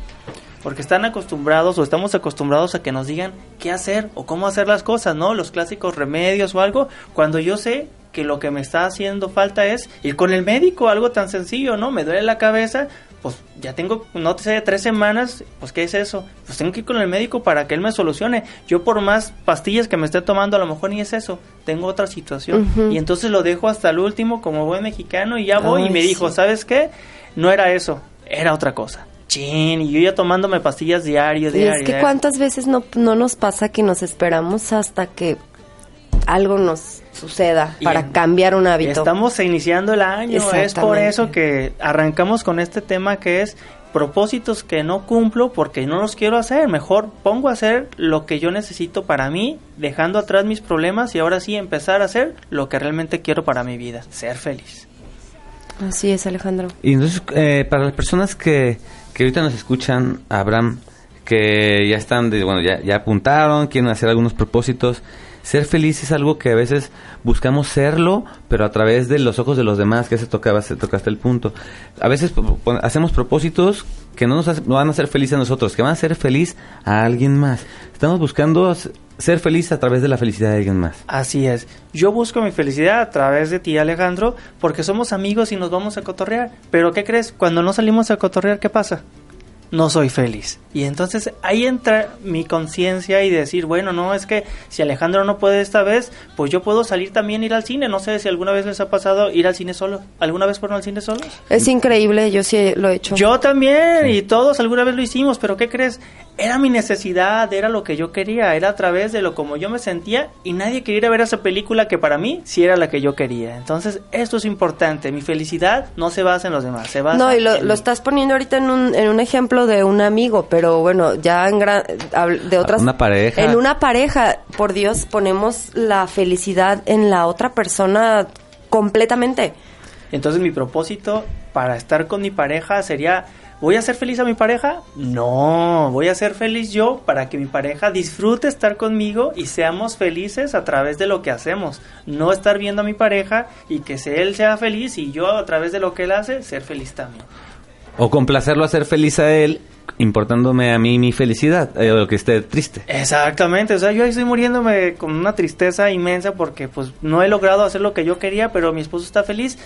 Porque están acostumbrados o estamos acostumbrados a que nos digan qué hacer o cómo hacer las cosas, ¿no? Los clásicos remedios o algo, cuando yo sé que lo que me está haciendo falta es ir con el médico, algo tan sencillo, ¿no? Me duele la cabeza, pues ya tengo, no sé, tres semanas, pues ¿qué es eso? Pues tengo que ir con el médico para que él me solucione. Yo por más pastillas que me esté tomando, a lo mejor ni es eso, tengo otra situación. Y entonces lo dejo hasta el último como buen mexicano y ya voy y me dijo, ¿sabes qué? No era eso, era otra cosa. Chin, y yo ya tomándome pastillas diario, diario. Y es que cuántas veces no, no nos pasa que nos esperamos hasta que algo nos suceda para cambiar un hábito. Estamos iniciando el año, es por eso que arrancamos con este tema que es propósitos que no cumplo porque no los quiero hacer, mejor pongo a hacer lo que yo necesito para mí, dejando atrás mis problemas y ahora sí empezar a hacer lo que realmente quiero para mi vida, ser feliz. Así es, Alejandro. Y entonces, eh, para las personas que, que ahorita nos escuchan, Abraham, que ya están, de, bueno, ya, ya apuntaron, quieren hacer algunos propósitos, ser feliz es algo que a veces buscamos serlo, pero a través de los ojos de los demás, que se tocaba, se tocaste el punto. A veces hacemos propósitos que no nos van a hacer felices a nosotros, que van a hacer feliz a alguien más. Estamos buscando ser feliz a través de la felicidad de alguien más. Así es. Yo busco mi felicidad a través de ti, Alejandro, porque somos amigos y nos vamos a cotorrear. Pero ¿qué crees? Cuando no salimos a cotorrear, ¿qué pasa? No soy feliz. Y entonces ahí entra mi conciencia y decir, bueno, no, es que si Alejandro no puede esta vez, pues yo puedo salir también ir al cine. No sé si alguna vez les ha pasado ir al cine solo. ¿Alguna vez fueron al cine solos? Es increíble, yo sí lo he hecho. Yo también, y todos alguna vez lo hicimos, pero ¿qué crees? Era mi necesidad, era lo que yo quería, era a través de lo como yo me sentía y nadie quería ir a ver esa película que para mí sí era la que yo quería. Entonces, esto es importante. Mi felicidad no se basa en los demás, se basa No, y lo, lo estás poniendo ahorita en un, en un ejemplo ejemplo de un amigo, pero bueno, ya en gran, habl- de otras... Una pareja. En una pareja, por Dios, ponemos la felicidad en la otra persona completamente. Entonces mi propósito para estar con mi pareja sería, ¿voy a ser feliz a mi pareja? No, voy a ser feliz yo para que mi pareja disfrute estar conmigo y seamos felices a través de lo que hacemos. No estar viendo a mi pareja y que se- él sea feliz y yo a través de lo que él hace ser feliz también. O complacerlo hacer feliz a él, importándome a mí mi felicidad, eh, o que esté triste. Exactamente, o sea, yo ahí estoy muriéndome con una tristeza inmensa porque pues no he logrado hacer lo que yo quería, pero mi esposo está feliz.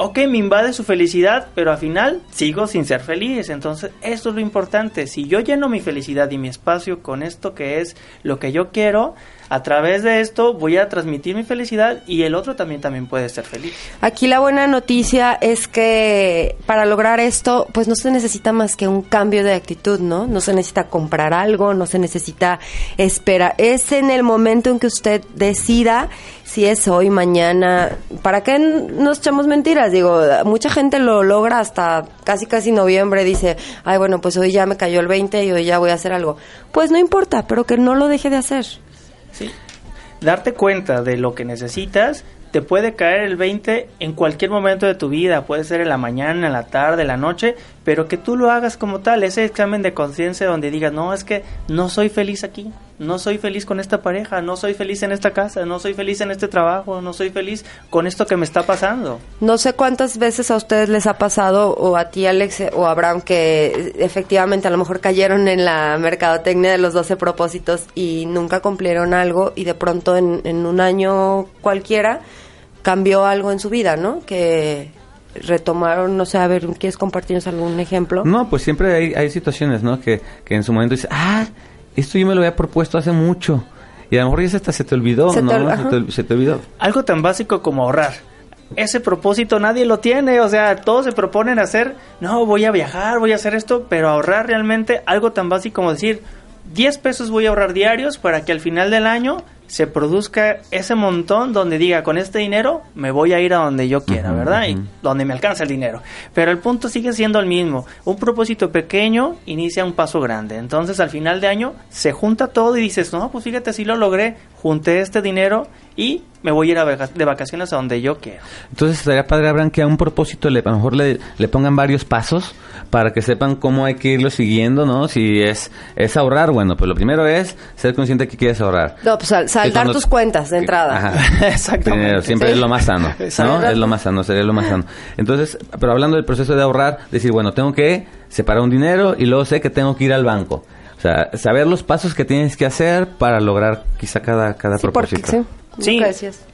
Ok, me invade su felicidad, pero al final sigo sin ser feliz. Entonces, esto es lo importante. Si yo lleno mi felicidad y mi espacio con esto que es lo que yo quiero, a través de esto voy a transmitir mi felicidad y el otro también también puede ser feliz. Aquí la buena noticia es que para lograr esto, pues no se necesita más que un cambio de actitud, ¿no? No se necesita comprar algo, no se necesita esperar. Es en el momento en que usted decida si es hoy, mañana. ¿Para qué nos echamos mentiras? Digo, mucha gente lo logra hasta casi casi noviembre. Dice, ay, bueno, pues hoy ya me cayó el 20 y hoy ya voy a hacer algo. Pues no importa, pero que no lo deje de hacer. Sí. Darte cuenta de lo que necesitas te puede caer el 20 en cualquier momento de tu vida, puede ser en la mañana, en la tarde, en la noche, pero que tú lo hagas como tal, ese examen de conciencia donde digas, no, es que no soy feliz aquí, no soy feliz con esta pareja, no soy feliz en esta casa, no soy feliz en este trabajo, no soy feliz con esto que me está pasando. No sé cuántas veces a ustedes les ha pasado, o a ti, Alex, o a Abraham, que efectivamente a lo mejor cayeron en la mercadotecnia de los 12 propósitos y nunca cumplieron algo y de pronto en, en un año cualquiera cambió algo en su vida, ¿no? Que retomaron, no sé, a ver, ¿quieres compartirnos algún ejemplo? No, pues siempre hay, hay situaciones, ¿no? Que, que en su momento dices, ah, esto yo me lo había propuesto hace mucho. Y a lo mejor ya hasta se te olvidó, Se te ¿no? te, se te olvidó. Algo tan básico como ahorrar. Ese propósito nadie lo tiene, o sea, todos se proponen hacer, no, voy a viajar, voy a hacer esto, pero ahorrar realmente algo tan básico como decir, 10 pesos voy a ahorrar diarios para que al final del año se produzca ese montón donde diga, con este dinero me voy a ir a donde yo quiera, ¿verdad? Y donde me alcanza el dinero. Pero el punto sigue siendo el mismo. Un propósito pequeño inicia un paso grande. Entonces al final de año se junta todo y dices, no, pues fíjate, si lo logré, junté este dinero y me voy a ir a vaca- de vacaciones a donde yo quiero. Entonces estaría padre, Abraham, que a un propósito le, a lo mejor le, le pongan varios pasos para que sepan cómo hay que irlo siguiendo, ¿no? Si es, es ahorrar, bueno, pues lo primero es ser consciente que quieres ahorrar. No, pues saltar cuando- tus cuentas de entrada. Ajá. Exactamente. Primero, siempre Sí. es lo más sano. Es lo más sano, sería lo más sano. Entonces, pero hablando del proceso de ahorrar, decir, bueno, tengo que separar un dinero y luego sé que tengo que ir al banco. O sea, saber los pasos que tienes que hacer para lograr quizá cada, cada propósito. Sí,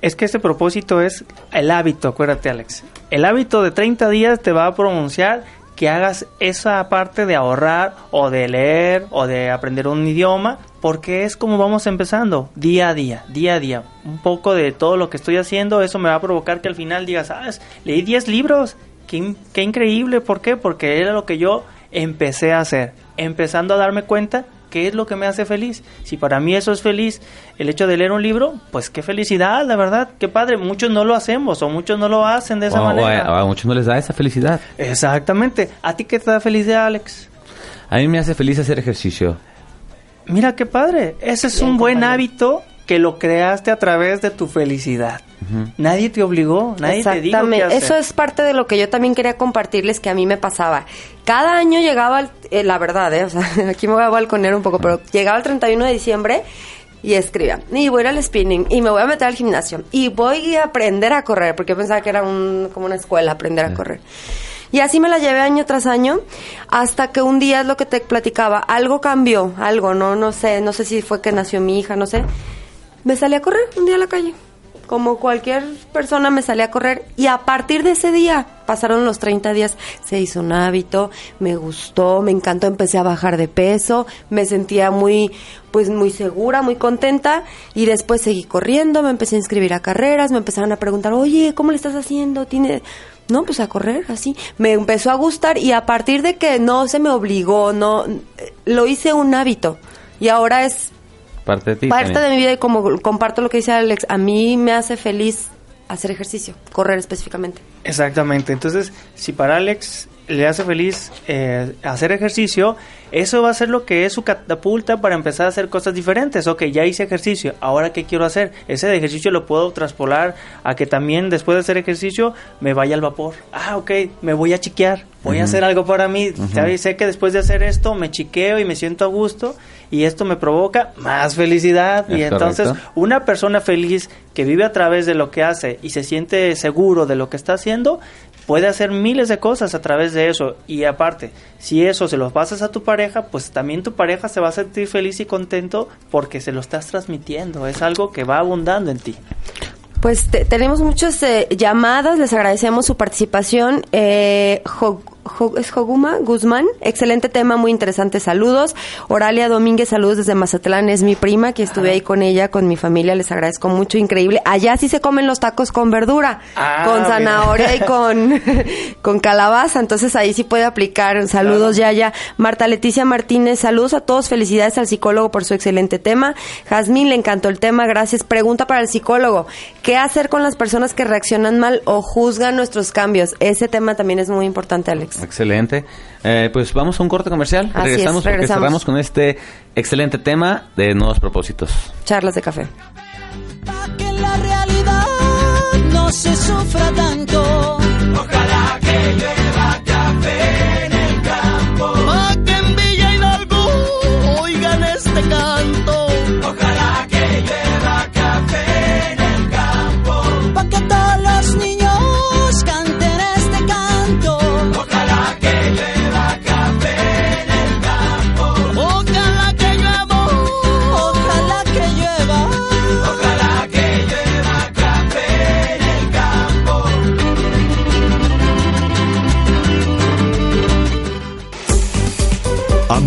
es que este propósito es el hábito, acuérdate Alex. El hábito de 30 días te va a pronunciar que hagas esa parte de ahorrar o de leer o de aprender un idioma, porque es como vamos empezando, día a día, día a día. Un poco de todo lo que estoy haciendo, eso me va a provocar que al final digas, ah, leí 10 libros, qué, in- qué increíble, ¿por qué? Porque era lo que yo empecé a hacer, empezando a darme cuenta qué es lo que me hace feliz. Si para mí eso es feliz, el hecho de leer un libro, pues qué felicidad, la verdad, qué padre. Muchos no lo hacemos o muchos no lo hacen de esa O- o manera. a, a muchos no les da esa felicidad. Exactamente. ¿A ti qué te da felicidad, Alex? A mí me hace feliz hacer ejercicio. Mira qué padre. Ese es un buen hábito que lo creaste a través de tu felicidad. Nadie te obligó, nadie te dijo Exactamente. hacer. Eso es parte de lo que yo también quería compartirles que a mí me pasaba. Cada año llegaba, el- eh, la verdad, ¿eh? o sea, aquí me voy a balconear un poco, pero llegaba el 31 de diciembre y escribía, y voy a ir al spinning, y me voy a meter al gimnasio, y voy a aprender a correr, porque yo pensaba que era un, como una escuela aprender a correr. Y así me la llevé año tras año, hasta que un día es lo que te platicaba, algo cambió, algo, no, no sé, no sé si fue que nació mi hija, no sé. Me salí a correr un día a la calle. Como cualquier persona me salí a correr y a partir de ese día, pasaron los 30 días, se hizo un hábito, me gustó, me encantó, empecé a bajar de peso, me sentía muy, pues muy segura, muy contenta y después seguí corriendo, me empecé a inscribir a carreras, me empezaron a preguntar, oye, ¿cómo le estás haciendo? ¿Tiene...? No, pues a correr, así. Me empezó a gustar y a partir de que no se me obligó, no, lo hice un hábito y ahora es Parte de ti. parte también. de mi vida y como comparto lo que dice Alex, a mí me hace feliz hacer ejercicio, correr específicamente. Exactamente. Entonces, si para Alex le hace feliz eh, hacer ejercicio, eso va a ser lo que es su catapulta para empezar a hacer cosas diferentes. Ok, ya hice ejercicio, ahora qué quiero hacer. Ese ejercicio lo puedo traspolar a que también después de hacer ejercicio me vaya al vapor. Ah, ok, me voy a chiquear, voy a hacer algo para mí. Sé que después de hacer esto me chiqueo y me siento a gusto y esto me provoca más felicidad. y entonces una persona feliz que vive a través de lo que hace y se siente seguro de lo que está haciendo, puede hacer miles de cosas a través de eso. Y aparte, si eso se lo pasas a tu pareja, pues también tu pareja se va a sentir feliz y contento porque se lo estás transmitiendo. Es algo que va abundando en ti. Pues tenemos muchas eh, llamadas, les agradecemos su participación. Eh, es Joguma Guzmán. Excelente tema, muy interesante. Saludos. Oralia Domínguez, saludos desde Mazatlán. Es mi prima, que estuve ahí con ella, con mi familia. Les agradezco mucho. Increíble. Allá sí se comen los tacos con verdura, ah, con zanahoria y con, con calabaza. Entonces ahí sí puede aplicar. Saludos, ya Yaya. Marta Leticia Martínez, saludos a todos. Felicidades al psicólogo por su excelente tema. Jazmín, le encantó el tema. Gracias. Pregunta para el psicólogo. ¿Qué hacer con las personas que reaccionan mal o juzgan nuestros cambios? Ese tema también es muy importante, Alex. Excelente. Eh, pues vamos a un corte comercial. regresamos, porque cerramos con este excelente tema de nuevos propósitos. Charlas de café. Para que la realidad no se sufra tanto. Ojalá que llueva café en el campo. Para que en Villa Hidalgo oigan este canto.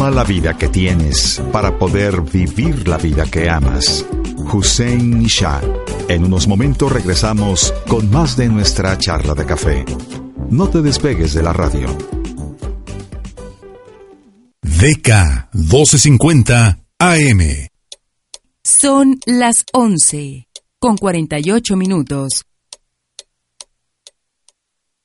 Ama la vida que tienes para poder vivir la vida que amas. Hussein Nisha. En unos momentos regresamos con más de nuestra charla de café. No te despegues de la radio. DK 1250 AM. Son las 11 con 48 minutos.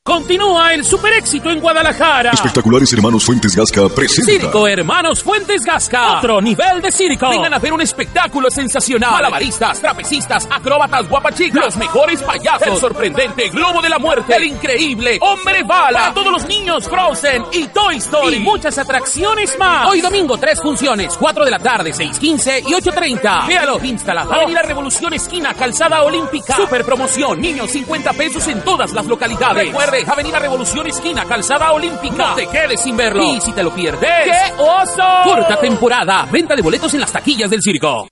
Continúa el super éxito en Guadalajara. Espectaculares Hermanos Fuentes Gasca presenta. Circo Hermanos Fuentes Gasca. Otro nivel de circo. Vengan a ver un espectáculo sensacional. Malabaristas, trapecistas, acróbatas, guapachicas. Los mejores payasos. El sorprendente Globo de la Muerte. El increíble Hombre Bala. Para todos los niños Frozen y Toy Story. Y muchas atracciones más. Hoy domingo, tres funciones. 4 de la tarde, 6.15 y 8.30. Véalo. Instalado. Avenida Revolución Esquina, Calzada Olímpica. Super promoción. Niños 50 pesos en todas las localidades. Recuerde, Avenida Revolución Esquina, Calzada Olímpica. No te quedes sin verlo. Y si te lo pierdes. ¡Qué oso! Corta temporada. Venta de boletos en las taquillas del circo.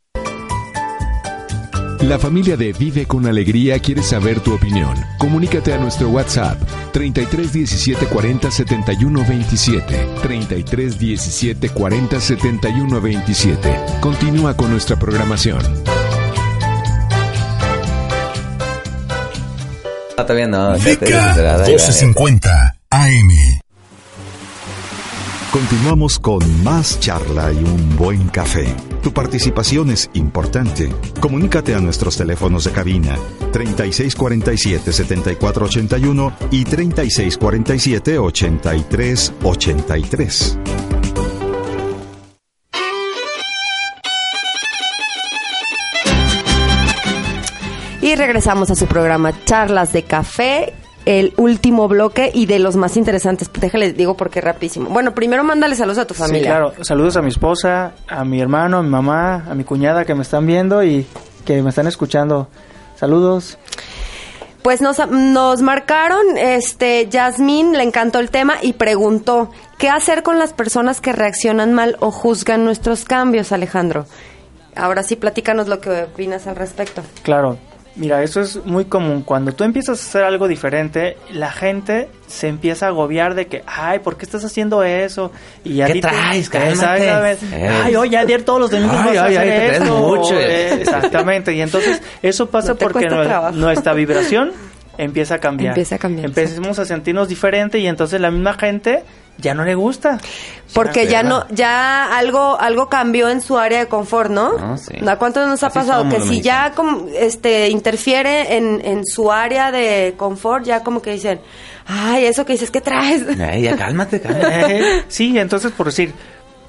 La familia de Vive con Alegría quiere saber tu opinión. Comunícate a nuestro WhatsApp 33 17 40 71 27. 33 17 40 71 27. Continúa con nuestra programación. Todavía no. DK 1250 AM. Continuamos con más charla y un buen café. Tu participación es importante. Comunícate a nuestros teléfonos de cabina 3647-7481 y 3647-8383. Regresamos a su programa Charlas de Café, el último bloque y de los más interesantes. Déjale, digo porque rapidísimo. Bueno, primero mándale saludos a tu familia. Sí, claro. Saludos a mi esposa, a mi hermano, a mi mamá, a mi cuñada que me están viendo y que me están escuchando. Saludos. Pues nos, nos marcaron, este, Yasmín le encantó el tema y preguntó, ¿qué hacer con las personas que reaccionan mal o juzgan nuestros cambios, Alejandro? Ahora sí, platícanos lo que opinas al respecto. Claro, Mira, eso es muy común. Cuando tú empiezas a hacer algo diferente, la gente se empieza a agobiar de que, ay, ¿por qué estás haciendo eso? Y ya ¿Qué traes? Ay, oye, ayer todos los domingos ay, vas a ay, hacer ay, te mucho. Eh, Exactamente. Y entonces eso pasa No te porque nuestra vibración empieza a cambiar. Empieza a cambiar, Empecemos a sentirnos diferente y entonces la misma gente ya no le gusta. Porque ya no, ya algo, algo cambió en su área de confort, ¿no? Ah, sí. ¿A cuánto nos ha Así pasado? Que si ya como, este, interfiere en, en su área de confort, ya como que dicen, ay, eso que dices, ¿qué traes? Ya cálmate, cálmate. Sí, entonces por decir,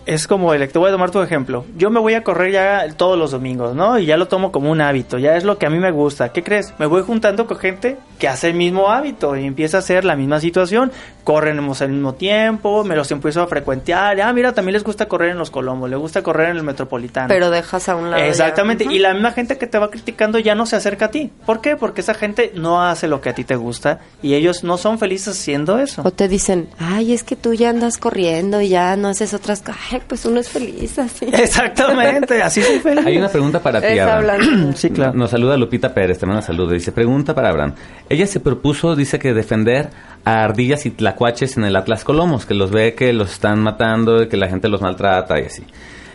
es como el, te voy a tomar tu ejemplo. Yo me voy a correr ya todos los domingos, ¿no? Y ya lo tomo como un hábito, ya es lo que a mí me gusta. ¿Qué crees? Me voy juntando con gente que hace el mismo hábito y empieza a hacer la misma situación. Corremos al mismo tiempo, me los empiezo a frecuentar. Ah, mira, también les gusta correr en los Colombos, les gusta correr en el Metropolitano. Pero dejas a un lado. Exactamente, y la misma gente que te va criticando ya no se acerca a ti. ¿Por qué? Porque esa gente no hace lo que a ti te gusta y ellos no son felices haciendo eso. O te dicen, ay, es que tú ya andas corriendo y ya no haces otras cosas. Ay, pues uno es feliz así. Exactamente, así soy feliz. Hay una pregunta para ti, Abraham. Sí, claro. Nos saluda Lupita Pérez, te manda saludos. Dice, pregunta para Abraham. Ella se propuso, dice que defender a ardillas y tlacuaches en el Atlas Colomos, que los ve que los están matando, que la gente los maltrata y así.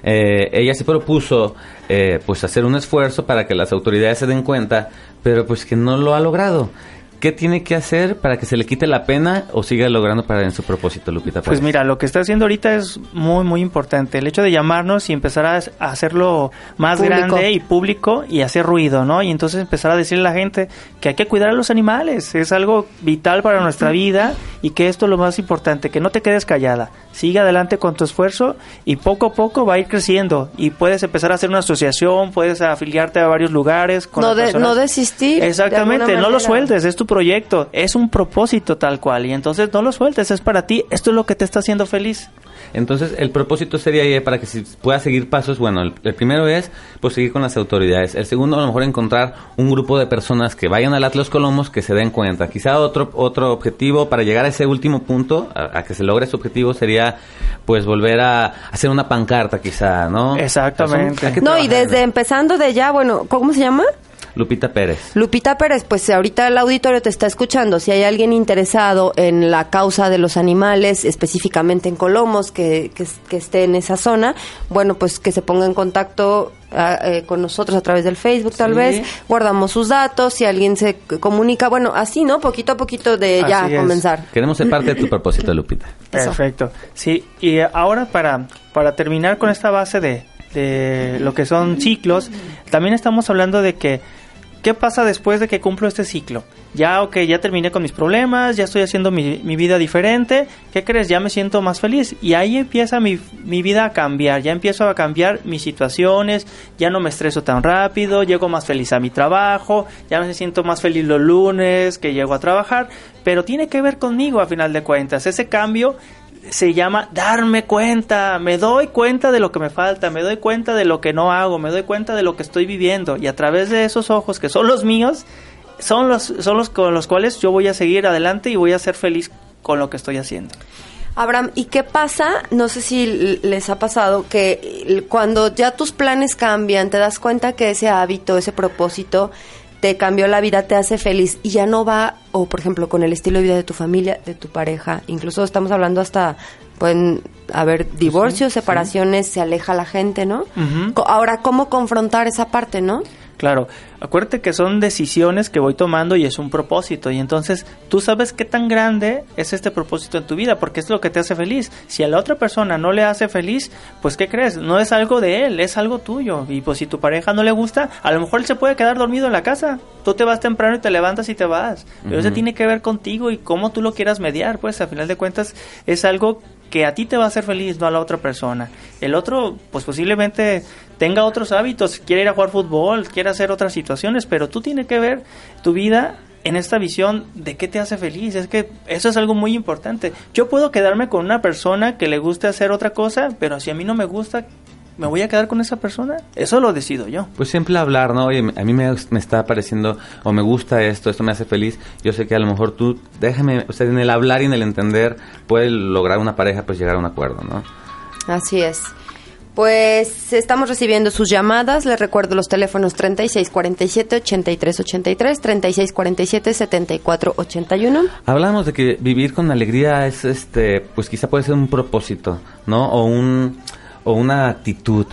Eh, ella se propuso eh, pues hacer un esfuerzo para que las autoridades se den cuenta, pero pues que no lo ha logrado. ¿Qué tiene que hacer para que se le quite la pena o siga logrando para en su propósito, Lupita Pérez? Pues mira, lo que está haciendo ahorita es muy, muy importante. El hecho de llamarnos y empezar a, hacerlo más Público. grande y público y hacer ruido, ¿no? Y entonces empezar a decirle a la gente que hay que cuidar a los animales. Es algo vital para nuestra vida y que esto es lo más importante, que no te quedes callada. Sigue adelante con tu esfuerzo y poco a poco va a ir creciendo. Y puedes empezar a hacer una asociación, puedes afiliarte a varios lugares. Con No, de- no desistir. de Exactamente, no lo sueltes, es tu proyecto, es un propósito tal cual y entonces no lo sueltes, es para ti, esto es lo que te está haciendo feliz. Entonces, el propósito sería eh, para que se pueda seguir pasos. Bueno, el, el primero es pues seguir con las autoridades. El segundo, a lo mejor encontrar un grupo de personas que vayan al Atlas Colomos que se den cuenta. Quizá otro otro objetivo para llegar a ese último punto, a, a que se logre ese objetivo, sería pues volver a hacer una pancarta, quizá, ¿no? Exactamente. No, y desde empezando de ya, bueno, ¿cómo se llama? Lupita Pérez. Lupita Pérez, pues ahorita el auditorio te está escuchando. Si hay alguien interesado en la causa de los animales, específicamente en Colomos, que, que, que esté en esa zona, bueno, pues que se ponga en contacto ah, eh, con nosotros a través del Facebook, tal Sí. vez. Guardamos sus datos. Si alguien se comunica, bueno, así, ¿no? Poquito a poquito de ya es. comenzar. Queremos ser parte de tu propósito, Lupita. Perfecto. Sí, y ahora para, para terminar con esta base de, de lo que son ciclos, también estamos hablando de que, ¿qué pasa después de que cumplo este ciclo? Ya, ok, ya terminé con mis problemas, ya estoy haciendo mi, vida diferente, ¿qué crees? Ya me siento más feliz. Y ahí empieza mi, mi vida a cambiar, ya empiezo a cambiar mis situaciones, ya no me estreso tan rápido, llego más feliz a mi trabajo, ya me siento más feliz los lunes que llego a trabajar, pero tiene que ver conmigo a final de cuentas. Ese cambio se llama darme cuenta, me doy cuenta de lo que me falta, me doy cuenta de lo que no hago, me doy cuenta de lo que estoy viviendo y a través de esos ojos que son los míos, son los, son los con los cuales yo voy a seguir adelante y voy a ser feliz con lo que estoy haciendo. Abraham, ¿y qué pasa? No sé si les ha pasado que cuando ya tus planes cambian, te das cuenta que ese hábito, ese propósito te cambió la vida, te hace feliz y ya no va, o por ejemplo, con el estilo de vida de tu familia, de tu pareja, incluso estamos hablando hasta, pueden haber divorcios, separaciones, se aleja la gente, ¿no? Ahora, ¿cómo confrontar esa parte, no? Claro, acuérdate que son decisiones que voy tomando y es un propósito. Y entonces tú sabes qué tan grande es este propósito en tu vida, porque es lo que te hace feliz. Si a la otra persona no le hace feliz, pues ¿qué crees? No es algo de él, es algo tuyo. Y pues si tu pareja no le gusta, a lo mejor él se puede quedar dormido en la casa. Tú te vas temprano y te levantas y te vas. Pero eso tiene que ver contigo y cómo tú lo quieras mediar. Pues a final de cuentas es algo que a ti te va a hacer feliz, no a la otra persona. El otro, pues posiblemente tenga otros hábitos, quiere ir a jugar fútbol, quiere hacer otras situaciones, pero tú tienes que ver tu vida en esta visión de qué te hace feliz. Es que eso es algo muy importante. Yo puedo quedarme con una persona que le guste hacer otra cosa, pero si a mí no me gusta, ¿me voy a quedar con esa persona? Eso lo decido yo. Pues siempre hablar, ¿no? Oye, a mí me, me está pareciendo, o me gusta esto, esto me hace feliz. Yo sé que a lo mejor tú, déjame, o sea, en el hablar y en el entender, puede lograr una pareja, pues llegar a un acuerdo, ¿no? Así es. Pues estamos recibiendo sus llamadas. Les recuerdo los teléfonos 3647-8383, 3647-7481. Hablamos de que vivir con alegría es, este, pues quizá puede ser un propósito, ¿no? O un, o una actitud.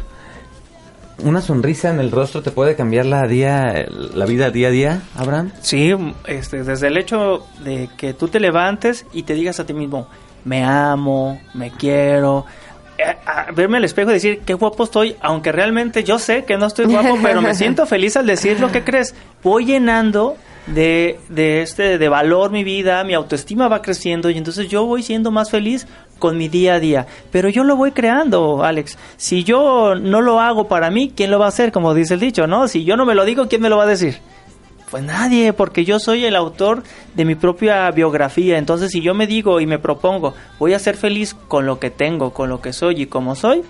una sonrisa en el rostro te puede cambiar la día, la vida día a día, Abraham. Sí, este, desde el hecho de que tú te levantes y te digas a ti mismo, me amo, me quiero, a verme al espejo y decir qué guapo estoy, aunque realmente yo sé que no estoy guapo, pero me siento feliz al decir lo que crees. Voy llenando de, de este de valor mi vida, mi autoestima va creciendo y entonces yo voy siendo más feliz con mi día a día. Pero yo lo voy creando, Alex. Si yo no lo hago para mí, ¿quién lo va a hacer? Como dice el dicho, ¿no? Si yo no me lo digo, ¿quién me lo va a decir? Pues nadie, porque yo soy el autor de mi propia biografía. Entonces, si yo me digo y me propongo, voy a ser feliz con lo que tengo, con lo que soy y como soy,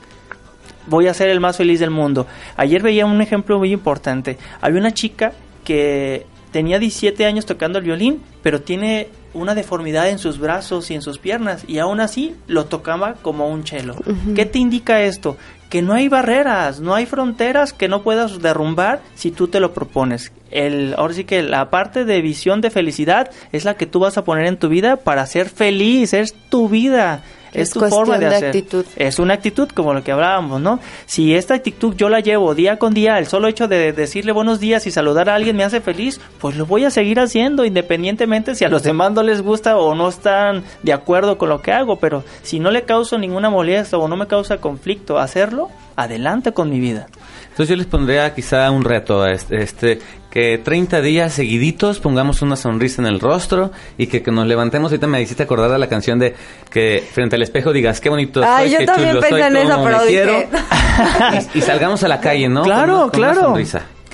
voy a ser el más feliz del mundo. Ayer veía un ejemplo muy importante. Había una chica que tenía 17 años tocando el violín, pero tiene una deformidad en sus brazos y en sus piernas y aún así lo tocaba como un chelo. ¿Qué te indica esto? Que no hay barreras, no hay fronteras que no puedas derrumbar si tú te lo propones. El, ahora sí que la parte de visión de felicidad es la que tú vas a poner en tu vida para ser feliz, es tu vida es, tu forma de, hacer. Actitud. Es una actitud como lo que hablábamos, ¿no? Si esta actitud yo la llevo día con día, el solo hecho de decirle buenos días y saludar a alguien me hace feliz, pues lo voy a seguir haciendo independientemente si a los demás no les gusta o no están de acuerdo con lo que hago, pero si no le causo ninguna molestia o no me causa conflicto hacerlo, adelante con mi vida. Entonces yo les pondría quizá un reto, este, este que 30 días seguiditos pongamos una sonrisa en el rostro y que, nos levantemos. Ahorita me hiciste acordar de la canción de que frente al espejo digas qué bonito Ay, yo también pensé en eso, pero dije... y, salgamos a la calle, ¿no? Claro, claro.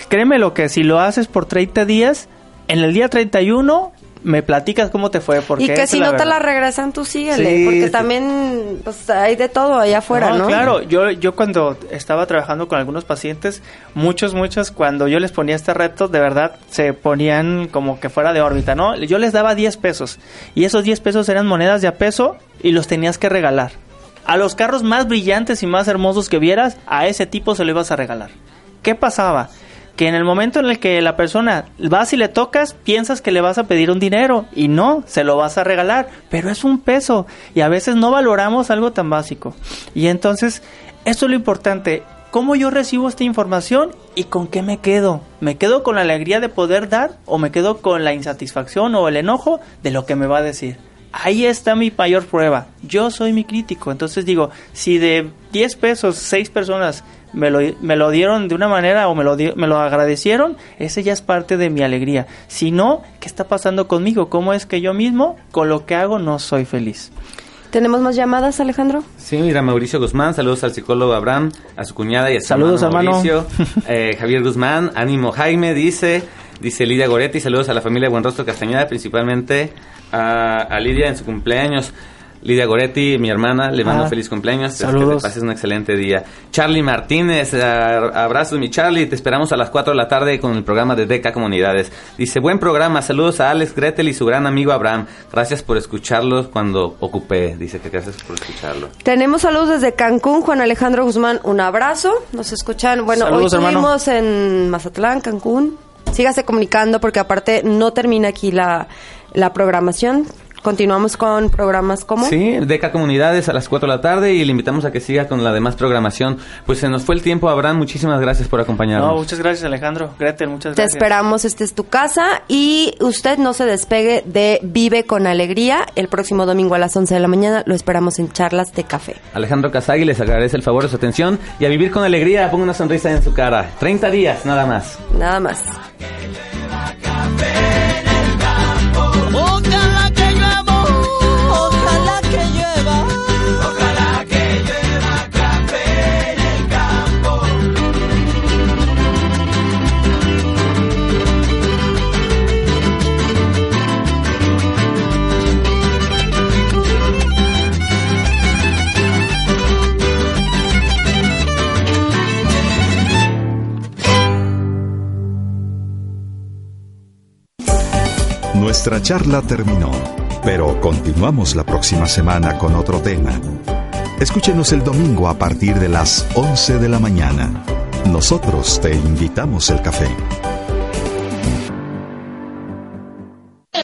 Créeme lo que si lo haces por 30 días, en el día 31 me platicas cómo te fue. Porque y que si no te la regresan, tú síguele. porque también pues, hay de todo allá afuera, ¿no? Claro, yo, yo cuando estaba trabajando con algunos pacientes, muchos, muchos, cuando yo les ponía este reto, de verdad se ponían como que fuera de órbita, ¿no? Yo les daba 10 pesos y esos 10 pesos eran monedas de a peso y los tenías que regalar. A los carros más brillantes y más hermosos que vieras, a ese tipo se lo ibas a regalar. ¿Qué pasaba? Que en el momento en el que la persona vas y le tocas, piensas que le vas a pedir un dinero y no, se lo vas a regalar, pero es un peso y a veces no valoramos algo tan básico. Y entonces, eso es lo importante, cómo yo recibo esta información y con qué me quedo. ¿Me quedo con la alegría de poder dar o me quedo con la insatisfacción o el enojo de lo que me va a decir? Ahí está mi mayor prueba. Yo soy mi crítico. Entonces digo, si de 10 pesos, 6 personas me lo, me lo dieron de una manera o me lo, me lo agradecieron, ese ya es parte de mi alegría. Si no, ¿qué está pasando conmigo? ¿Cómo es que yo mismo, con lo que hago, no soy feliz? ¿Tenemos más llamadas, Alejandro? Sí, mira, Mauricio Guzmán, saludos al psicólogo Abraham, a su cuñada y a su saludos, hermano. Mauricio. Eh, Javier Guzmán, ánimo Jaime, dice, dice Lidia Goretti, saludos a la familia Buenrostro Castañeda, principalmente a, a Lidia en su cumpleaños. Lidia Goretti, mi hermana, le mando ah, feliz cumpleaños. Saludos. Que te pases un excelente día. Charlie Martínez, abrazos mi Charlie. Te esperamos a las 4 de la tarde con el programa de DECA Comunidades. Dice, buen programa. Saludos a Alex Gretel y su gran amigo Abraham. Gracias por escucharlos cuando ocupé. Dice que gracias por escucharlo. Tenemos saludos desde Cancún. Juan Alejandro Guzmán, un abrazo. Nos escuchan. Bueno, hoy estuvimos en Mazatlán, Cancún. Sígase comunicando porque aparte no termina aquí la, la programación Continuamos con programas como... Sí, Deca Comunidades a las 4 de la tarde y le invitamos a que siga con la demás programación. Pues se nos fue el tiempo, Abraham, muchísimas gracias por acompañarnos. No, muchas gracias Alejandro, Gretel, muchas gracias. Te esperamos, esta es tu casa y usted no se despegue de Vive con Alegría. El próximo domingo a las 11 de la mañana lo esperamos en Charlas de Café. Alejandro Casagui les agradece el favor de su atención y a vivir con alegría, ponga una sonrisa en su cara. 30 días, nada más. Nada más. Nuestra charla terminó, pero continuamos la próxima semana con otro tema. Escúchenos el domingo a partir de las 11 de la mañana. Nosotros te invitamos el café.